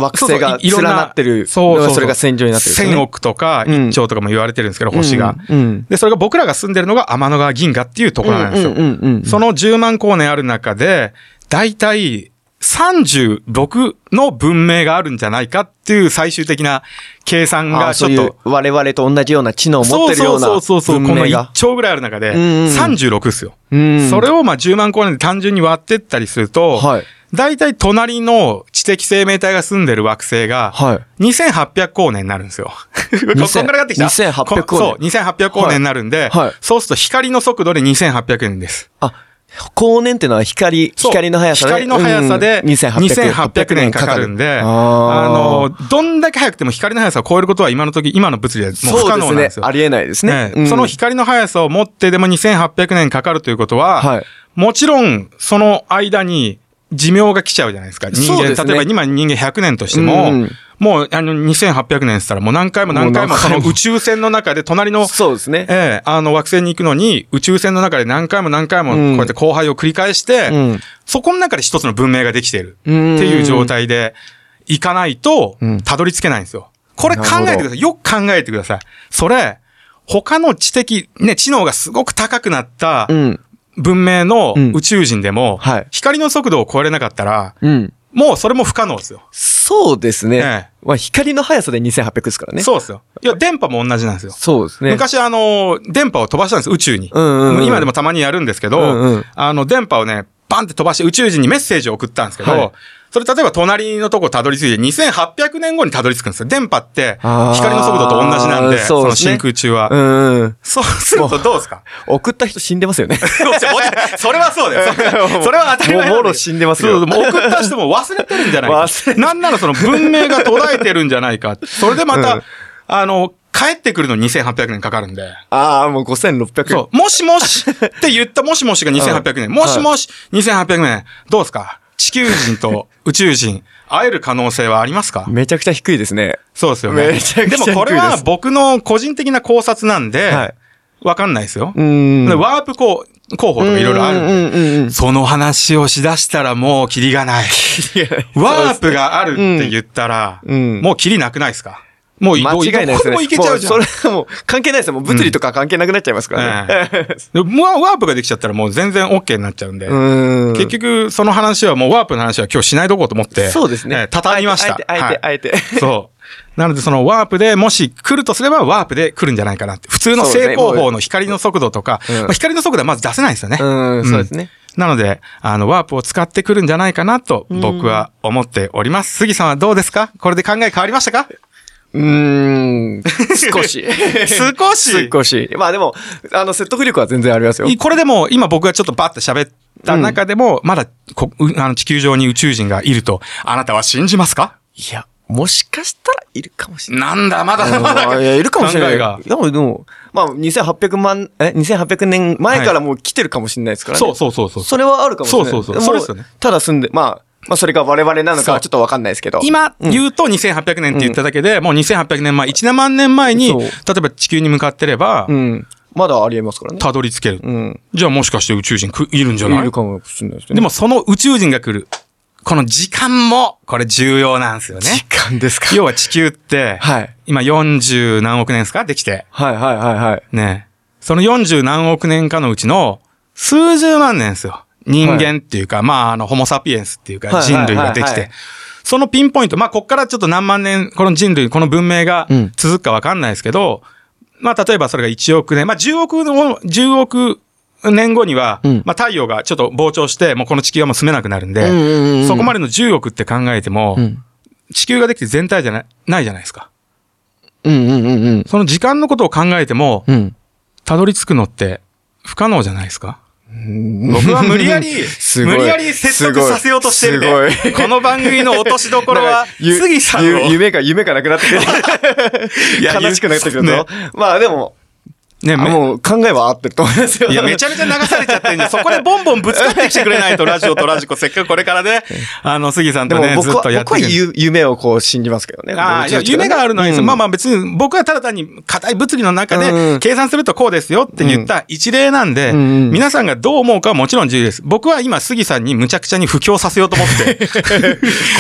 惑星がいいろん連なってる。そうそうそう。それが線状になってるね。1000億とかうん1兆とかも言われてるんですけど、星が。うん。うん。で、それが僕らが住んでるのが天の川銀河っていうところなんですよ。うんうんうんうん。その10万光年ある中で、だいたい36の文明があるんじゃないかっていう最終的な計算あがちょっと。我々と同じような知能を持ってるようなそうそうそうそう、この1文明が。兆ぐらいある中で、うんうん36ですよ。うんそれをまあ10万光年で単純に割ってったりすると、はい。大体隣の知的生命体が住んでる惑星が、はい。2800光年になるんですよ。ここんからかってきた2800光年こそう、2800光年になるんで、はいはいそうすると光の速度で2800年です。あ、光年ってのは光、光の速さで。光の速さでうん2800 2800年かかるんで、あの、どんだけ速くても光の速さを超えることは今の時、今の物理でもう不可能なんですよ。ありえないですね。ねうんその光の速さを持ってでも2800年かかるということは、はい。もちろん、その間に寿命が来ちゃうじゃないですか。人間、ね例えば今人間100年としても、うんもうあの2800年って言ったらもう何回も何回もその宇宙船の中で隣の、そうですね。ええあの惑星に行くのに宇宙船の中で何回も何回もこうやって交配を繰り返して、うん。そこの中で一つの文明ができているってうんいう状態でいかないとうん、たどり着けないんですよ。これ考えてください。よく考えてください。それ、他の知的、ね、知能がすごく高くなったうん。文明のうん宇宙人でも、はい光の速度を超えれなかったら、うん。もうそれも不可能ですよ。そうですね。ええまあ、光の速さで2800ですからね。そうですよ。いや、電波も同じなんですよ。そうですね。昔あの、電波を飛ばしたんです、宇宙に。うんうんうん今でもたまにやるんですけど、うんうんあの、電波をね、バンって飛ばして宇宙人にメッセージを送ったんですけど、はいそれ例えば隣のとこたどり着いて2800年後にたどり着くんですよ。電波って光の速度と同じなんで、そですね真空中は。うんうん。そうするとどうですか？送った人死んでますよね。それはそうだよ。それは当たり前もうもろ死んでますよ送った人も忘れてるんじゃないか。忘れてなんならその文明が途絶えてるんじゃないか。それでまた、うんあの、帰ってくるのに2800年かかるんで。ああ、もう5600円。そう、もしもしって言ったもしもしが2800年。もしもし2800年。どうですか？地球人と宇宙人、会える可能性はありますか？めちゃくちゃ低いですね。そうですよね。めちゃくちゃ低いですでもこれは僕の個人的な考察なんで、はいわかんないですよ。うん。でワープ候候補とかいろいろあるんで。その話をしだしたらもう キリがない。ワープがあるって言ったら、うんもうキリなくないですか？もう間違いないですね。もいけちゃうじゃん。それはもう関係ないですよ。もう物理とか関係なくなっちゃいますからね。うワープができちゃったらもう全然 OK になっちゃうんで。うん。結局、その話はもうワープの話は今日しないとこうと思って。そうですね。えー畳みました。あえて、あえて、あはいえて。そう。なので、そのワープでもし来るとすればワープで来るんじゃないかなって。普通の正方法の光の速度とか、うんまあ、光の速度はまず出せないですよね。うん、そうですね。なので、あの、ワープを使ってくるんじゃないかなと僕は思っております。杉さんはどうですか？これで考え変わりましたか？うーん、少し。少し？少し。まあでも、あの、説得力は全然ありますよ。これでも、今僕がちょっとバッと喋った中でも、まだこうあの地球上に宇宙人がいると、あなたは信じますか？いや、もしかしたらいるかもしれない。なんだ、まだまだ。いや、いるかもしれない。考えがいや、でも、まあ、2800万、え、2800年前からもう来てるかもしれないですからね。そうそうそうそう。それはあるかもしれない。そうそうそうもそれですよねただ住んで、まあ、まあ、それが我々なのかはちょっとわかんないですけど。今言うと2800年って言っただけで、もう2800年前、1万年前に、例えば地球に向かってればう、ん。まだありえますからね。たどり着ける。うん。じゃあもしかして宇宙人くいるんじゃない？いるかもしれないですね。でもその宇宙人が来る、この時間も、これ重要なんですよね時。間ですか要は地球って、はい。今40何億年ですか？できて。はいはいはいはい。ね。その40何億年かのうちの数十万年ですよ。人間っていうか、まあ、あの、ホモサピエンスっていうかはい人類ができてはいはいはい。そのピンポイント、まあ、こっからちょっと何万年、この人類、この文明がうん続くかわかんないですけど、まあ、例えばそれが1億年、まあ、10億の、10億年後には、うんまあ、太陽がちょっと膨張して、もうこの地球はもう住めなくなるんで、うんうんうんそこまでの10億って考えても、うん。地球ができて全体じゃない、ないじゃないですか。うんうんうんうん。その時間のことを考えても、うん。たどり着くのって不可能じゃないですか 僕は無理やり、無理やり説得させようとしてるで、この番組の落としどころは、ゆ杉さんゆを、夢が、夢がなくなってくる。悲しくなってくるね。と。まあでも、ね、もう考えは合ってると思いますよ。いや、めちゃめちゃ流されちゃってるんで、そこでボンボンぶつかってきてくれないと、ラジオとラジコ、せっかくこれからね、あの、杉さんとね、ずっでも僕は、僕はとやっていくゆ夢をこう信じますけどね。ああ、いや、夢があるのはいいです、うんまあまあ別に、僕はただ単に硬い物理の中で計算するとこうですよって言った一例なんで、皆さんがどう思うかはもちろん自由です。僕は今、杉さんにむちゃくちゃに布教させようと思って。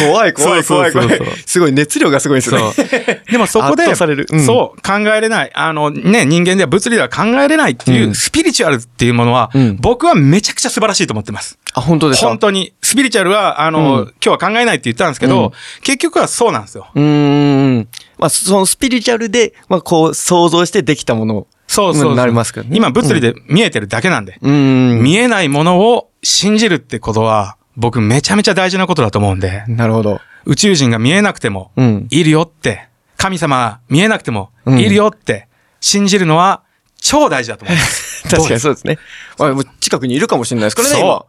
怖い怖い怖い怖い。すごい熱量がすごいですね。でもそこで、そう、考えれない。あのね、人間では物理では考えれないっていう、うんスピリチュアルっていうものは、うん僕はめちゃくちゃ素晴らしいと思ってます。あ、本当ですか？本当に。スピリチュアルは、あの、うん今日は考えないって言ったんですけど、うん結局はそうなんですよ。うーん。まあ、そのスピリチュアルで、まあ、こう、想像してできたものそうそうそうなりますからね今、物理で見えてるだけなんで。うーん。見えないものを信じるってことは、僕めちゃめちゃ大事なことだと思うんで、なるほど。宇宙人が見えなくてもう、ん。いるよって、神様見えなくても、うんいるよって、信じるのは、超大事だと思います。確かにそうですね。まあ、もう近くにいるかもしれないですからね、そう今。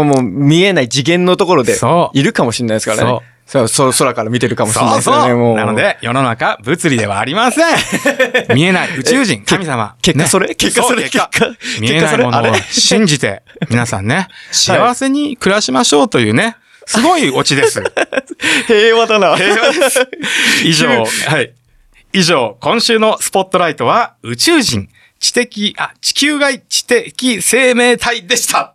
あもう見えない次元のところでいるかもしれないですからね。そうそう空から見てるかもしれないですよね、そう。もう。なので、世の中、物理ではありません。見えない宇宙人、神様。結果それ？ね結果それ？う結果見えないものを信じて、皆さんね、幸せに暮らしましょうというね、すごいオチです。平和だな。平和です。以上、はい。以上、今週のスポットライトは宇宙人、知的、あ、地球外知的生命体でした。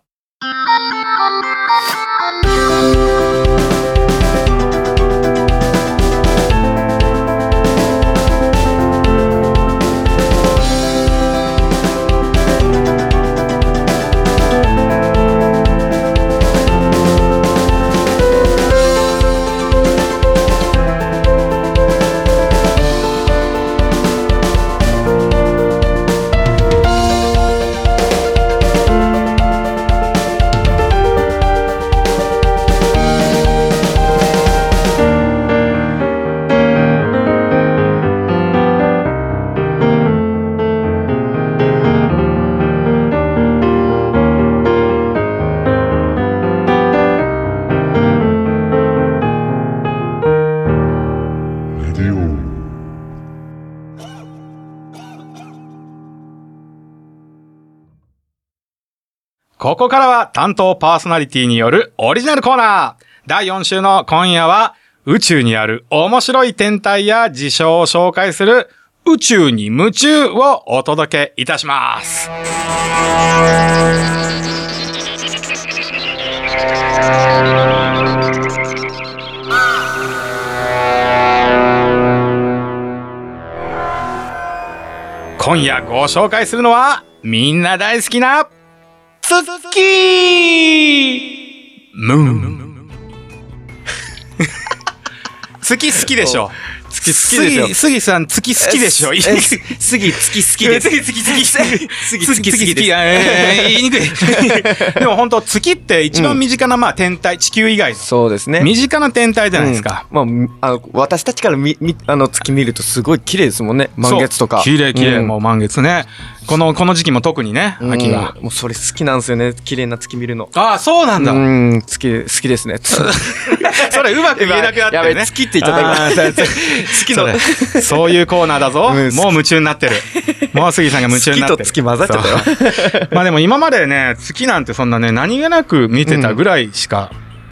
ここからは担当パーソナリティによるオリジナルコーナー。第4週の今夜は宇宙にある面白い天体や事象を紹介する宇宙に夢中をお届けいたします。今夜ご紹介するのはみんな大好きなツッキームーン。月好きでしょ。月好きですよ杉杉さん、月好きでしょ杉月好きです。次、次、次、次。杉月好きです。えー言いにくい。でも本当月って一番身近な、まあ、天体、地球以外の。そうですね。身近な天体じゃないですか。うんまあ、あの、私たちからみ、み、あの、月見るとすごい綺麗ですもんね。満月とか。綺麗綺麗、うんもう満月ね。この、この時期も特にね、うん秋は。もうそれ好きなんですよね。綺麗な月見るの。ああ、そうなんだ。うん、月、好きですね。それうまく言えなくなってるね。やべ月って言っちゃったあーそうそう好きのそういうコーナーだぞ。うんもう夢中になってる。もう杉さんが夢中になってる。月と月混ざっちゃったよまあでも今までね、月なんてそんなね、何気なく見てたぐらいしか、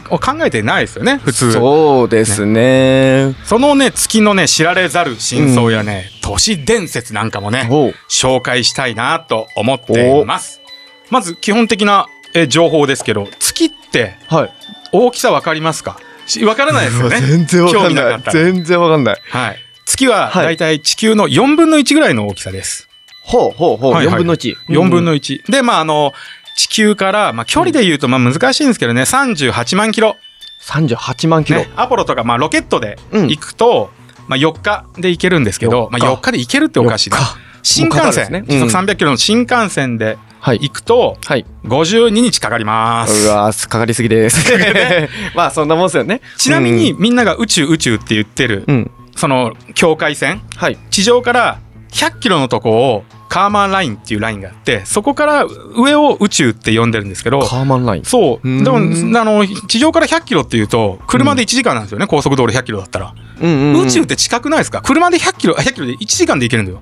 を考えてないですよね、普通。そうですね。そのね、月のね、知られざる真相やね、都市伝説なんかもね、紹介したいなと思っています。まず、基本的なえ情報ですけど、月ってはい。大きさわかりますか？しわからないですよね。全然わかんないな全然わかんない。はい。月ははいだいたい地球の4分の1ぐらいの大きさです。ほうほうほう。はいはい4分の1。4分の1。で、まあ、あの、地球から、まあ、距離で言うと、まあ、難しいんですけどね、38万キロ。38万キロね。、アポロとか、まあ、ロケットでうん行くと、まあ、4日で行けるんですけど、4まあ、日4日で行けるっておかしいな4日。新幹線、ね時速300キロの新幹線ではい。行くと、はい。52日かかります。うわーかかりすぎです。まあ、そんなもんですよね。ちなみに、みんなが宇宙宇宙って言ってる、うん、うん。その境界線、はい。地上から100キロのとこをカーマンラインっていうラインがあって、そこから上を宇宙って呼んでるんですけど、カーマンライン。そう。うんでも、あの、地上から100キロっていうと、車で1時間なんですよね、高速道路100キロだったら。うんうんうん宇宙って近くないですか？車で100キロ、あ100キロで1時間で行けるんだよ。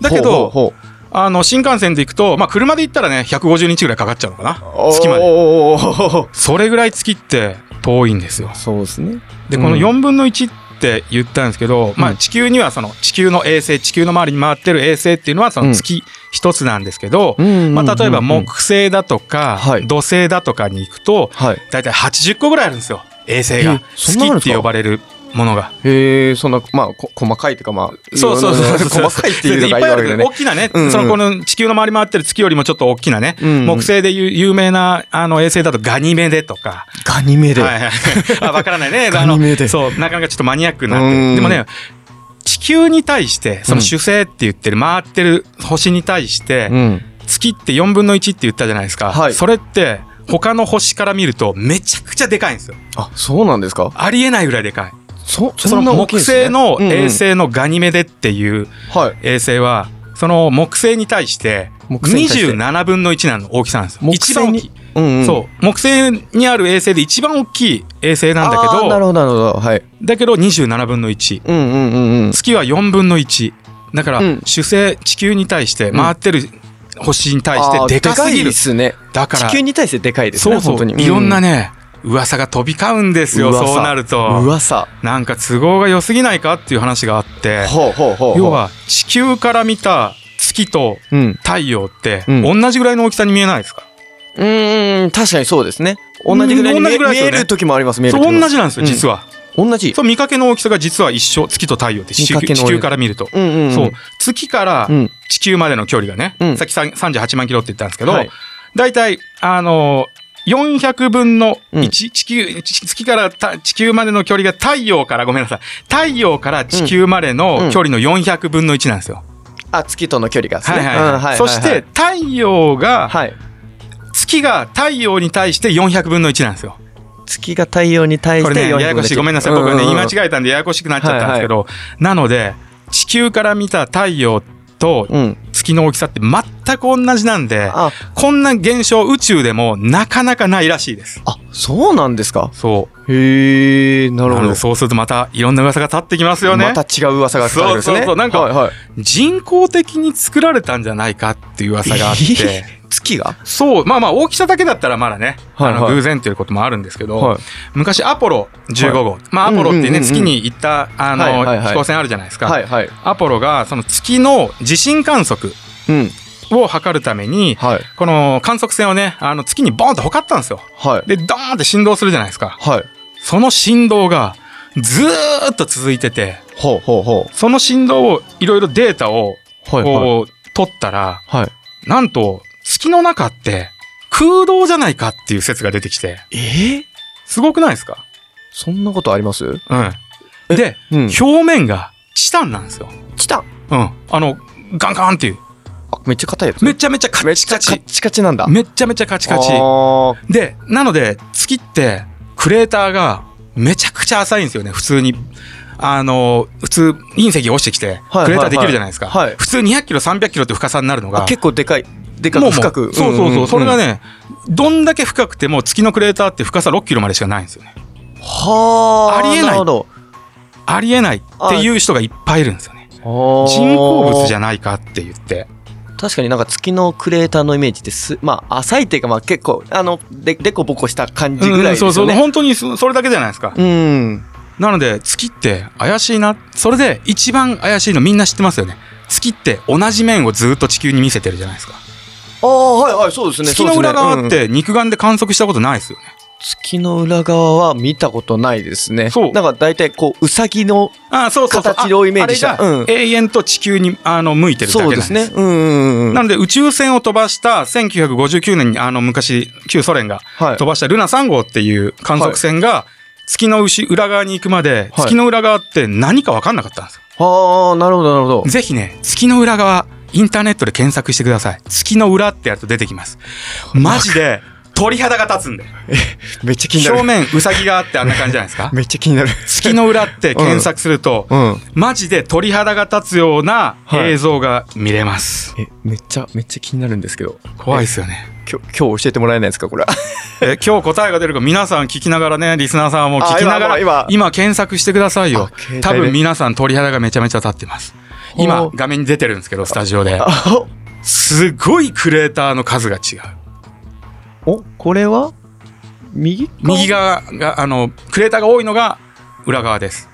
だけど、ほうほうあの、新幹線で行くと、まあ、車で行ったらね、150日ぐらいかかっちゃうのかな月まで。それぐらい月って遠いんですよ。そうですね。で、うんこの4分の1って言ったんですけど、まあ、うん地球にはその、地球の衛星、地球の周りに回ってる衛星っていうのは、その月一つなんですけど、まあ、例えば木星だとか、はい。土星だとかに行くと、はい。だいたい80個ぐらいあるんですよ。衛星が。月って呼ばれるものが。へえ、そんな、まあ、こ細かいっていうか、まあ、そうそうそうそう。細かいっていうのがいっぱいあるけでね大。きなね、うんうんそのこの地球の周り回ってる月よりもちょっと大きなね、うんうん木星で有有名なあの衛星だとガニメデとか。ガニメで。はいはい。あ、わからないね。ガニメデそう、なかなかちょっとマニアックにな。でもね、地球に対して、その主星って言ってる、回ってる星に対して、うん。月って4分の1って言ったじゃないですか。はいそれって、他の星から見るとめちゃくちゃでかいんですよ。あ、そうなんですか？ありえないぐらいでかい。そ、その木星の衛星のガニメデっていうはい。衛星は、その木星に対して木星に対して27分の1なの大きさなんですよ。木星に一番大きい。うんうん。そう。木星にある衛星で一番大きい衛星なんだけど、なるほど、なるほど。はい。だけど27分の1。うんうんうんうん。月は4分の1。だからうん、主星、地球に対して回ってる星に対してでかすぎるあーでかいで。すね。だから地、球に対してでかいですね。そうそう。いろんなね、噂が飛び交うんですよ、噂そうなると。噂。なんか都合が良すぎないかっていう話があって、ほうほうほう。要、は地球から見た月とうん。太陽ってうん同じぐらいの大きさに見えないですか、うーん、確かにそうですね。同じぐらいに見える時もあります、見える同じなんですよ、実は。同じ。そう見かけの大きさが実は一緒、月と太陽って地球見から見ると。うんうんうん。そう。月からうん。地球までの距離がね、うんさっきさん38万キロって言ったんですけど、はいだいたい、あのー、400分の1、うん地球、地月からた地球までの距離が太陽から、ごめんなさい。太陽から地球までの距離の400分の1なんですよ。あ、月との距離がですね。はいはいはいうんはい。そして、太陽が、はい。月が太陽に対して400分の1なんですよ。月が太陽に対してこれね、400ややこしい。ごめんなさい。僕はね、言い間違えたんでややこしくなっちゃったんですけど、なので、地球から見た太陽とうん。月の大きさって全く同じなんで、あ、こんな現象宇宙でもなかなかないらしいです。あ、そうなんですか？そう。へえ、なるほど。そうするとまたいろんな噂が立ってきますよね。また違う噂が聞かれるんですね。そうそうそうなんかはいはい。人工的に作られたんじゃないかっていう噂があって。えー月が？そう、まあまあ大きさだけだったらまだね、はいはいあの偶然ということもあるんですけど、はい昔アポロ15号、まあアポロっていうね、月に行ったあの、はいはいはい飛行船あるじゃないですか。はいはい。アポロがその月の地震観測うん。を測るために、はい。この観測船をね、あの月にボーンとほかったんですよ。はい。で、ドーンって振動するじゃないですか。はい。その振動がずーっと続いてて、ほうほうほその振動をいろいろデータをう。はいはい。こう取ったら、はい。なんと月の中って空洞じゃないかっていう説が出てきて、え？ーすごくないですか？そんなことあります？うん。で、うん。表面がチタンなんですよ。チタン？うん。あの、ガンガンっていう。あ、めっちゃ硬いやつ？めちゃめちゃカめっちゃカチカチ。チカチなんだ。めっちゃめちゃカチカチ。で、なので、月って、クレーターがめちゃくちゃ浅いんですよね、普通に。あの、普通、隕石が落ちてきて、はいクレーターできるじゃないですか。はいはい普通200キロ、300キロって深さになるのが。あ結構でかい。でかく深く。そうそうそう。それがね。ね、どんだけ深くても月のクレーターって深さ6キロまでしかないんですよね。はあ。ありえない。ありえないっていう人がいっぱいいるんですよね。人人工物じゃゃないかって言って。確かになんか月のクレーターのイメージってす、まあ、浅いっていうか、まあ結構、あの、で、でこぼこした感じぐらいですそうそう。よね。本当にそそれだけじゃないですか。うん。なので、月って怪しいな。それで一番怪しいのみんな知ってますよね。月って同じ面をずっと地球に見せてるじゃないですか。ああ、はいはい、そうですね。月の裏側って肉眼で観測したことないですよね。月の裏側は見たことないですね。そうなんか大体こう、うさぎの。形をイメージしたうん永遠と地球にあの向いてるだけなんです。そうですね。うんうんうん。なので宇宙船を飛ばした1959年にあの昔旧ソ連がはい飛ばしたルナ3号っていう観測船が月の牛裏側に行くまではい月の裏側って何か分かんなかったんですよ。ああ、なるほど、なるほど。ぜひね、月の裏側、インターネットで検索してください。月の裏ってやると出てきます。マジで鳥肌が立つんで。めっちゃ気になる。正面ウサギがあってあんな感じじゃないですか？めっちゃ気になる。月の裏って検索すると、うん。マジで鳥肌が立つようなはい映像が見れます。え、めっちゃ、めっちゃ気になるんですけど。怖いですよね。今日、今日教えてもらえないですか、これは？え今日答えが出るか皆さん聞きながらねリスナーさんはもう聞きながらあ今検索してくださいよ多分皆さん鳥肌がめちゃめちゃ立ってます今お画面に出てるんですけどスタジオで。あすごいクレーターの数が違う。お、これは？右？右側があのクレーターが多いのが裏側です。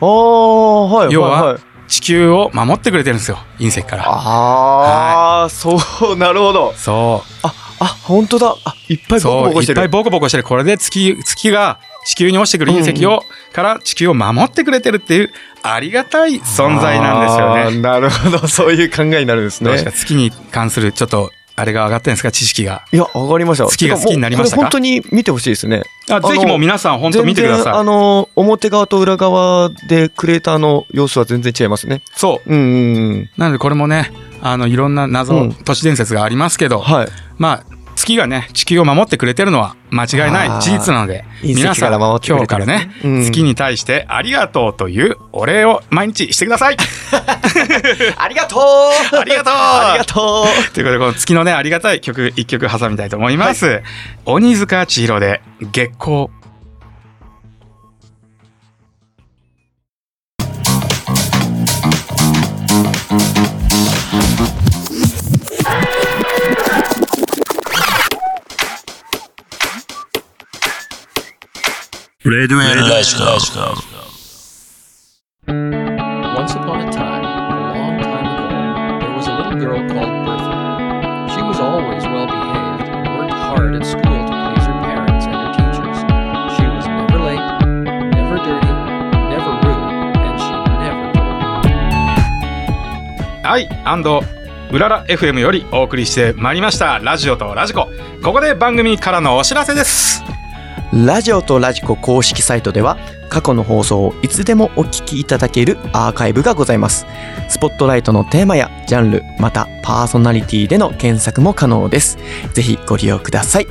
ああ、はい。要ははい。はい地球を守ってくれてるんですよ隕石から。ああ、そう、なるほど。そう。あ、あ、本当だ。あ、いっぱいボコボコしてる。いっぱいボコボコしてる。これで月月が地球に落ちてくる隕石を、から地球を守ってくれてるっていうありがたい存在なんですよねなるほど。そういう考えになるんですねどうですか。月に関するちょっとあれが上がってんですか？知識がいや、上がりました。月が好きになりました本当に見てほしいですね。あぜひもう皆さん本当見てくださいの、表側と裏側でクレーターの様子は全然違いますね。そううんうんうん。なのでこれもねあのいろんな謎、うん都市伝説がありますけど、はい。まあ月がね地球を守ってくれてるのは間違いない事実なので皆さん今日からね、うん。月に対してありがとうというお礼を毎日してください。ありがとう。ありがとう。ありがとう。ということでこの月のねありがたい曲一曲挟みたいと思います、鬼塚千尋で月光 Red Whale Let's go. Once upon a time, a long time ago, there was a little girl called Bertha. She was always well behaved and worked hard at school to please her parents and her teachers. She was never late, never dirty, never rude, and she never told はい、アンドうらら FM よりお送りしてまいりましたラジオとラジコここで番組からのお知らせですラジオとラジコ公式サイトでは過去の放送をいつでもお聞きいただけるアーカイブがございます。スポットライトのテーマやジャンル、またパーソナリティでの検索も可能です。ぜひご利用ください。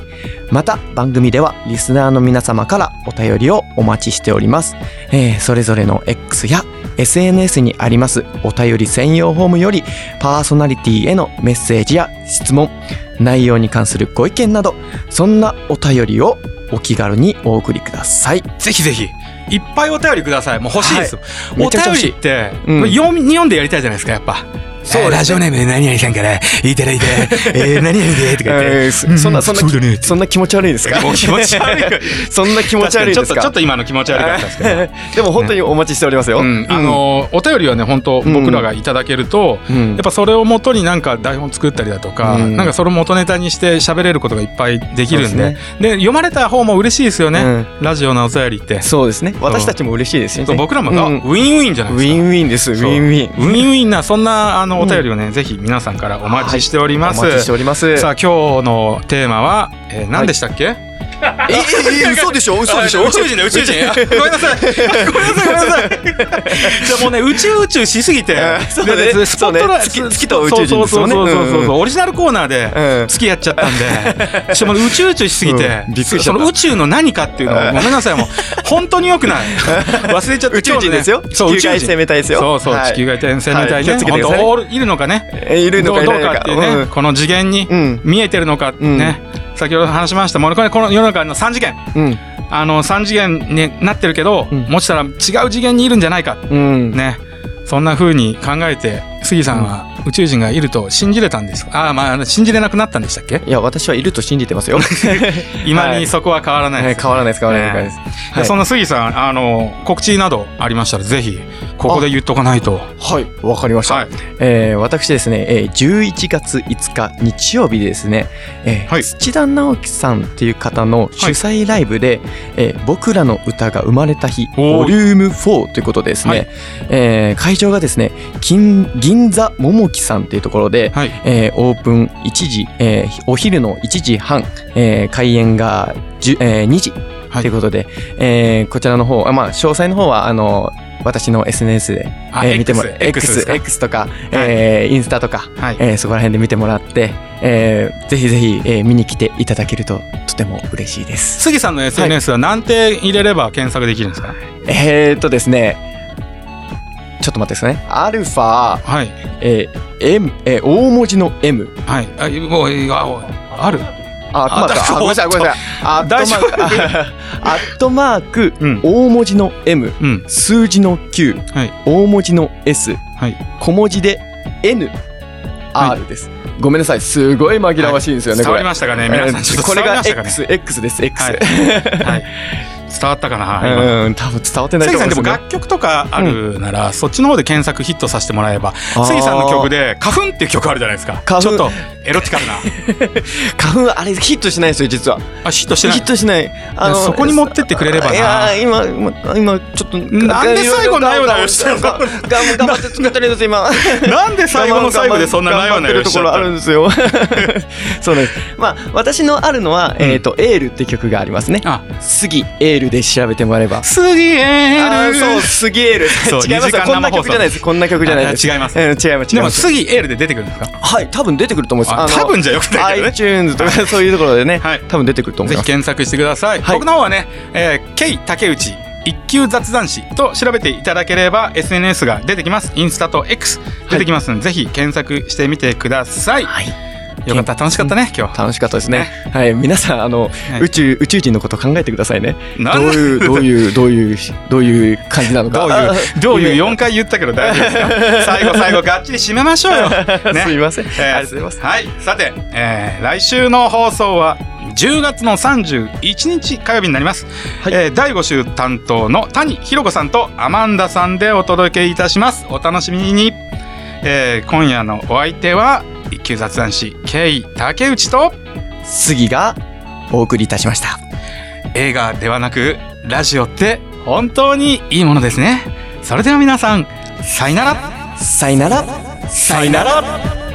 また番組ではリスナーの皆様からお便りをお待ちしております。えーそれぞれの X や SNS にありますお便り専用フォームよりパーソナリティへのメッセージや質問、内容に関するご意見などそんなお便りをお気軽にお送りください。ぜひぜひ。いっぱいお便りください。もう欲しいです、めおちゃくちゃ欲しい。便りって、うん。読んでやりたいじゃないですかやっぱそうラジオネームで何々さんからいただいて、えー、何々でとか言って、えーそそんなそんなねそんな気持ち悪いですか？もう気持ち悪い。そんな気持ち悪いですか？ちょっとちょっと今の気持ち悪かったですけど。でも本当にお待ちしておりますよ。うん、あのお便りはね本当うん。僕らがいただけると、うん、やっぱそれを元になんか台本作ったりだとか、うん。なんかそれを元ネタにして喋れることがいっぱいできるんで。そうでで読まれた方も嬉しいですよね、うん。ラジオのお便りって、そうですね。私たちも嬉しいですよね。僕らも、ウィンウィンじゃないですか。ウィンウィンです。ウィンウィン。ウィンウィンなそんなあのお便りをね、ぜひ皆さんからお待ちしております、お待ちしております。さあ今日のテーマは、えー何でしたっけ、えええ 嘘でしょ？嘘でしょ？宇宙人だ宇宙人あごめんなさい ごめんなさいごめんなさい。じゃあもうね宇宙宇宙しすぎて。そうね。スポットライト月月と宇宙人ですもんね。そうそうそうそうオリジナルコーナーでうん。月やっちゃったんで。しかも宇宙宇宙しすぎて。うん。びっくりその宇宙の何かっていうのをごめんなさいもう。本当によくない。忘れちゃった宇宙人ですよ。そう宇宙地球外生命体ですよ。そうそうはい。地球外生命体ね。本当いるのかね。えいるのかいどうないのか。っていうね、うん。この次元にうん。見えてるのかね、先ほど話しましたもうこれこの世の中の3次元。うん。あの3次元になってるけど、うん。もしたら違う次元にいるんじゃないか。うん。ね。そんな風に考えて杉さんは宇宙人がいると信じれたんです。ああまあ信じれなくなったんでしたっけ？いや私はいると信じてますよ。今にそこは変わらないはい。です、変わらないです。変わらないです。はい。でそんな杉さんあの告知などありましたらぜひここで言っとかないと。はい。わかりました、はい。えー私ですね、えー11月5日日曜日ですね、えーはい。土田直樹さんっていう方の主催ライブで「えー僕らの歌が生まれた日」ボリュー。ム4ということでですね、はい。えー会場がですね金銀座桃木さんっていうところで、はい。えーオープン1時、えーお昼の1時半、えー開演が10、えー2時はい。ということで、えーこちらの方あまあ詳細の方はあの私の SNS で、あえー見てもら X X, X X とか、えーインスタとか、はい。えーそこら辺で見てもらって、えーぜひぜひ、えー見に来ていただけるととても嬉しいです。杉さんの SNS は何点入れれば検索できるんですか？えー、っとですねちょっと待ってくださいね。アルファ、はい。えー M えー大文字の M はい。あもうあおある。あ、アットマークあごめんなさい、ごめんなさい。アットマ大丈夫。ーク、アットマーク、うん。大文字の M、うん。数字の9、はい。大文字の S、はい。小文字で N、は R です。ごめんなさい、すごい紛らわしいんですよね、これ。伝わりましたかね皆さん。これが X、X です、X。はい。はい伝わったかな？今うん、多分伝わってないと杉さんですね。楽曲とかあるなら、そっちの方で検索ヒットさせてもらえば杉さんの曲で「花粉」っていう曲あるじゃないですか花粉ちょっとエロティカルな 花粉、あれヒットしないですよ、実は。あヒットしてない？ヒットしない。あそこに持ってってくれればないやー、今、今、今ちょっと。なんで最後なよなよしてんの頑張頑張って作ってるんです、今。なんで最後の最後でそんななよなよしてるところあるんですよ。そうです。まあ、私のあるのは、えっと、エールって曲がありますね。あ杉エールで調べてもらえば。杉エールあーそう、杉エール。そう違いますこんな曲じゃないです。こんな曲じゃないです。あ違いますうん違います。違でいもます。杉エールで出てくるんですか？はい、多分出てくると思います。あ多分じゃよくないけどね iTunes とかそういうところでねはい、多分出てくると思いぜひます。検索してください、はい僕の方はね、えー、K 竹内一級雑談誌と調べていただければ SNS が出てきますインスタと X 出てきますので、ぜひ検索してみてください、はい。よかった。楽しかったね今日。楽しかったですね。はい、皆さん、あの、はい。宇宙、宇宙人のこと考えてくださいね。どなうんいう、どういう、どういう、どういう感じなのか。どういう。あどういう4回言ったけど大丈夫ですか 最後最後がっちり締めましょうよ、ね。すみません。えーありがとうございます。はい。さて、えー来週の放送は10月の31日火曜日になります、はい。えー第5週担当の谷ひろ子さんとアマンダさんでお届けいたします。お楽しみに、えー今夜のお相手は一級雑談師 K 竹内と杉がお送りいたしました。映画ではなくラジオって本当にいいものですねそれでは皆さんさよならさよなら。さよなら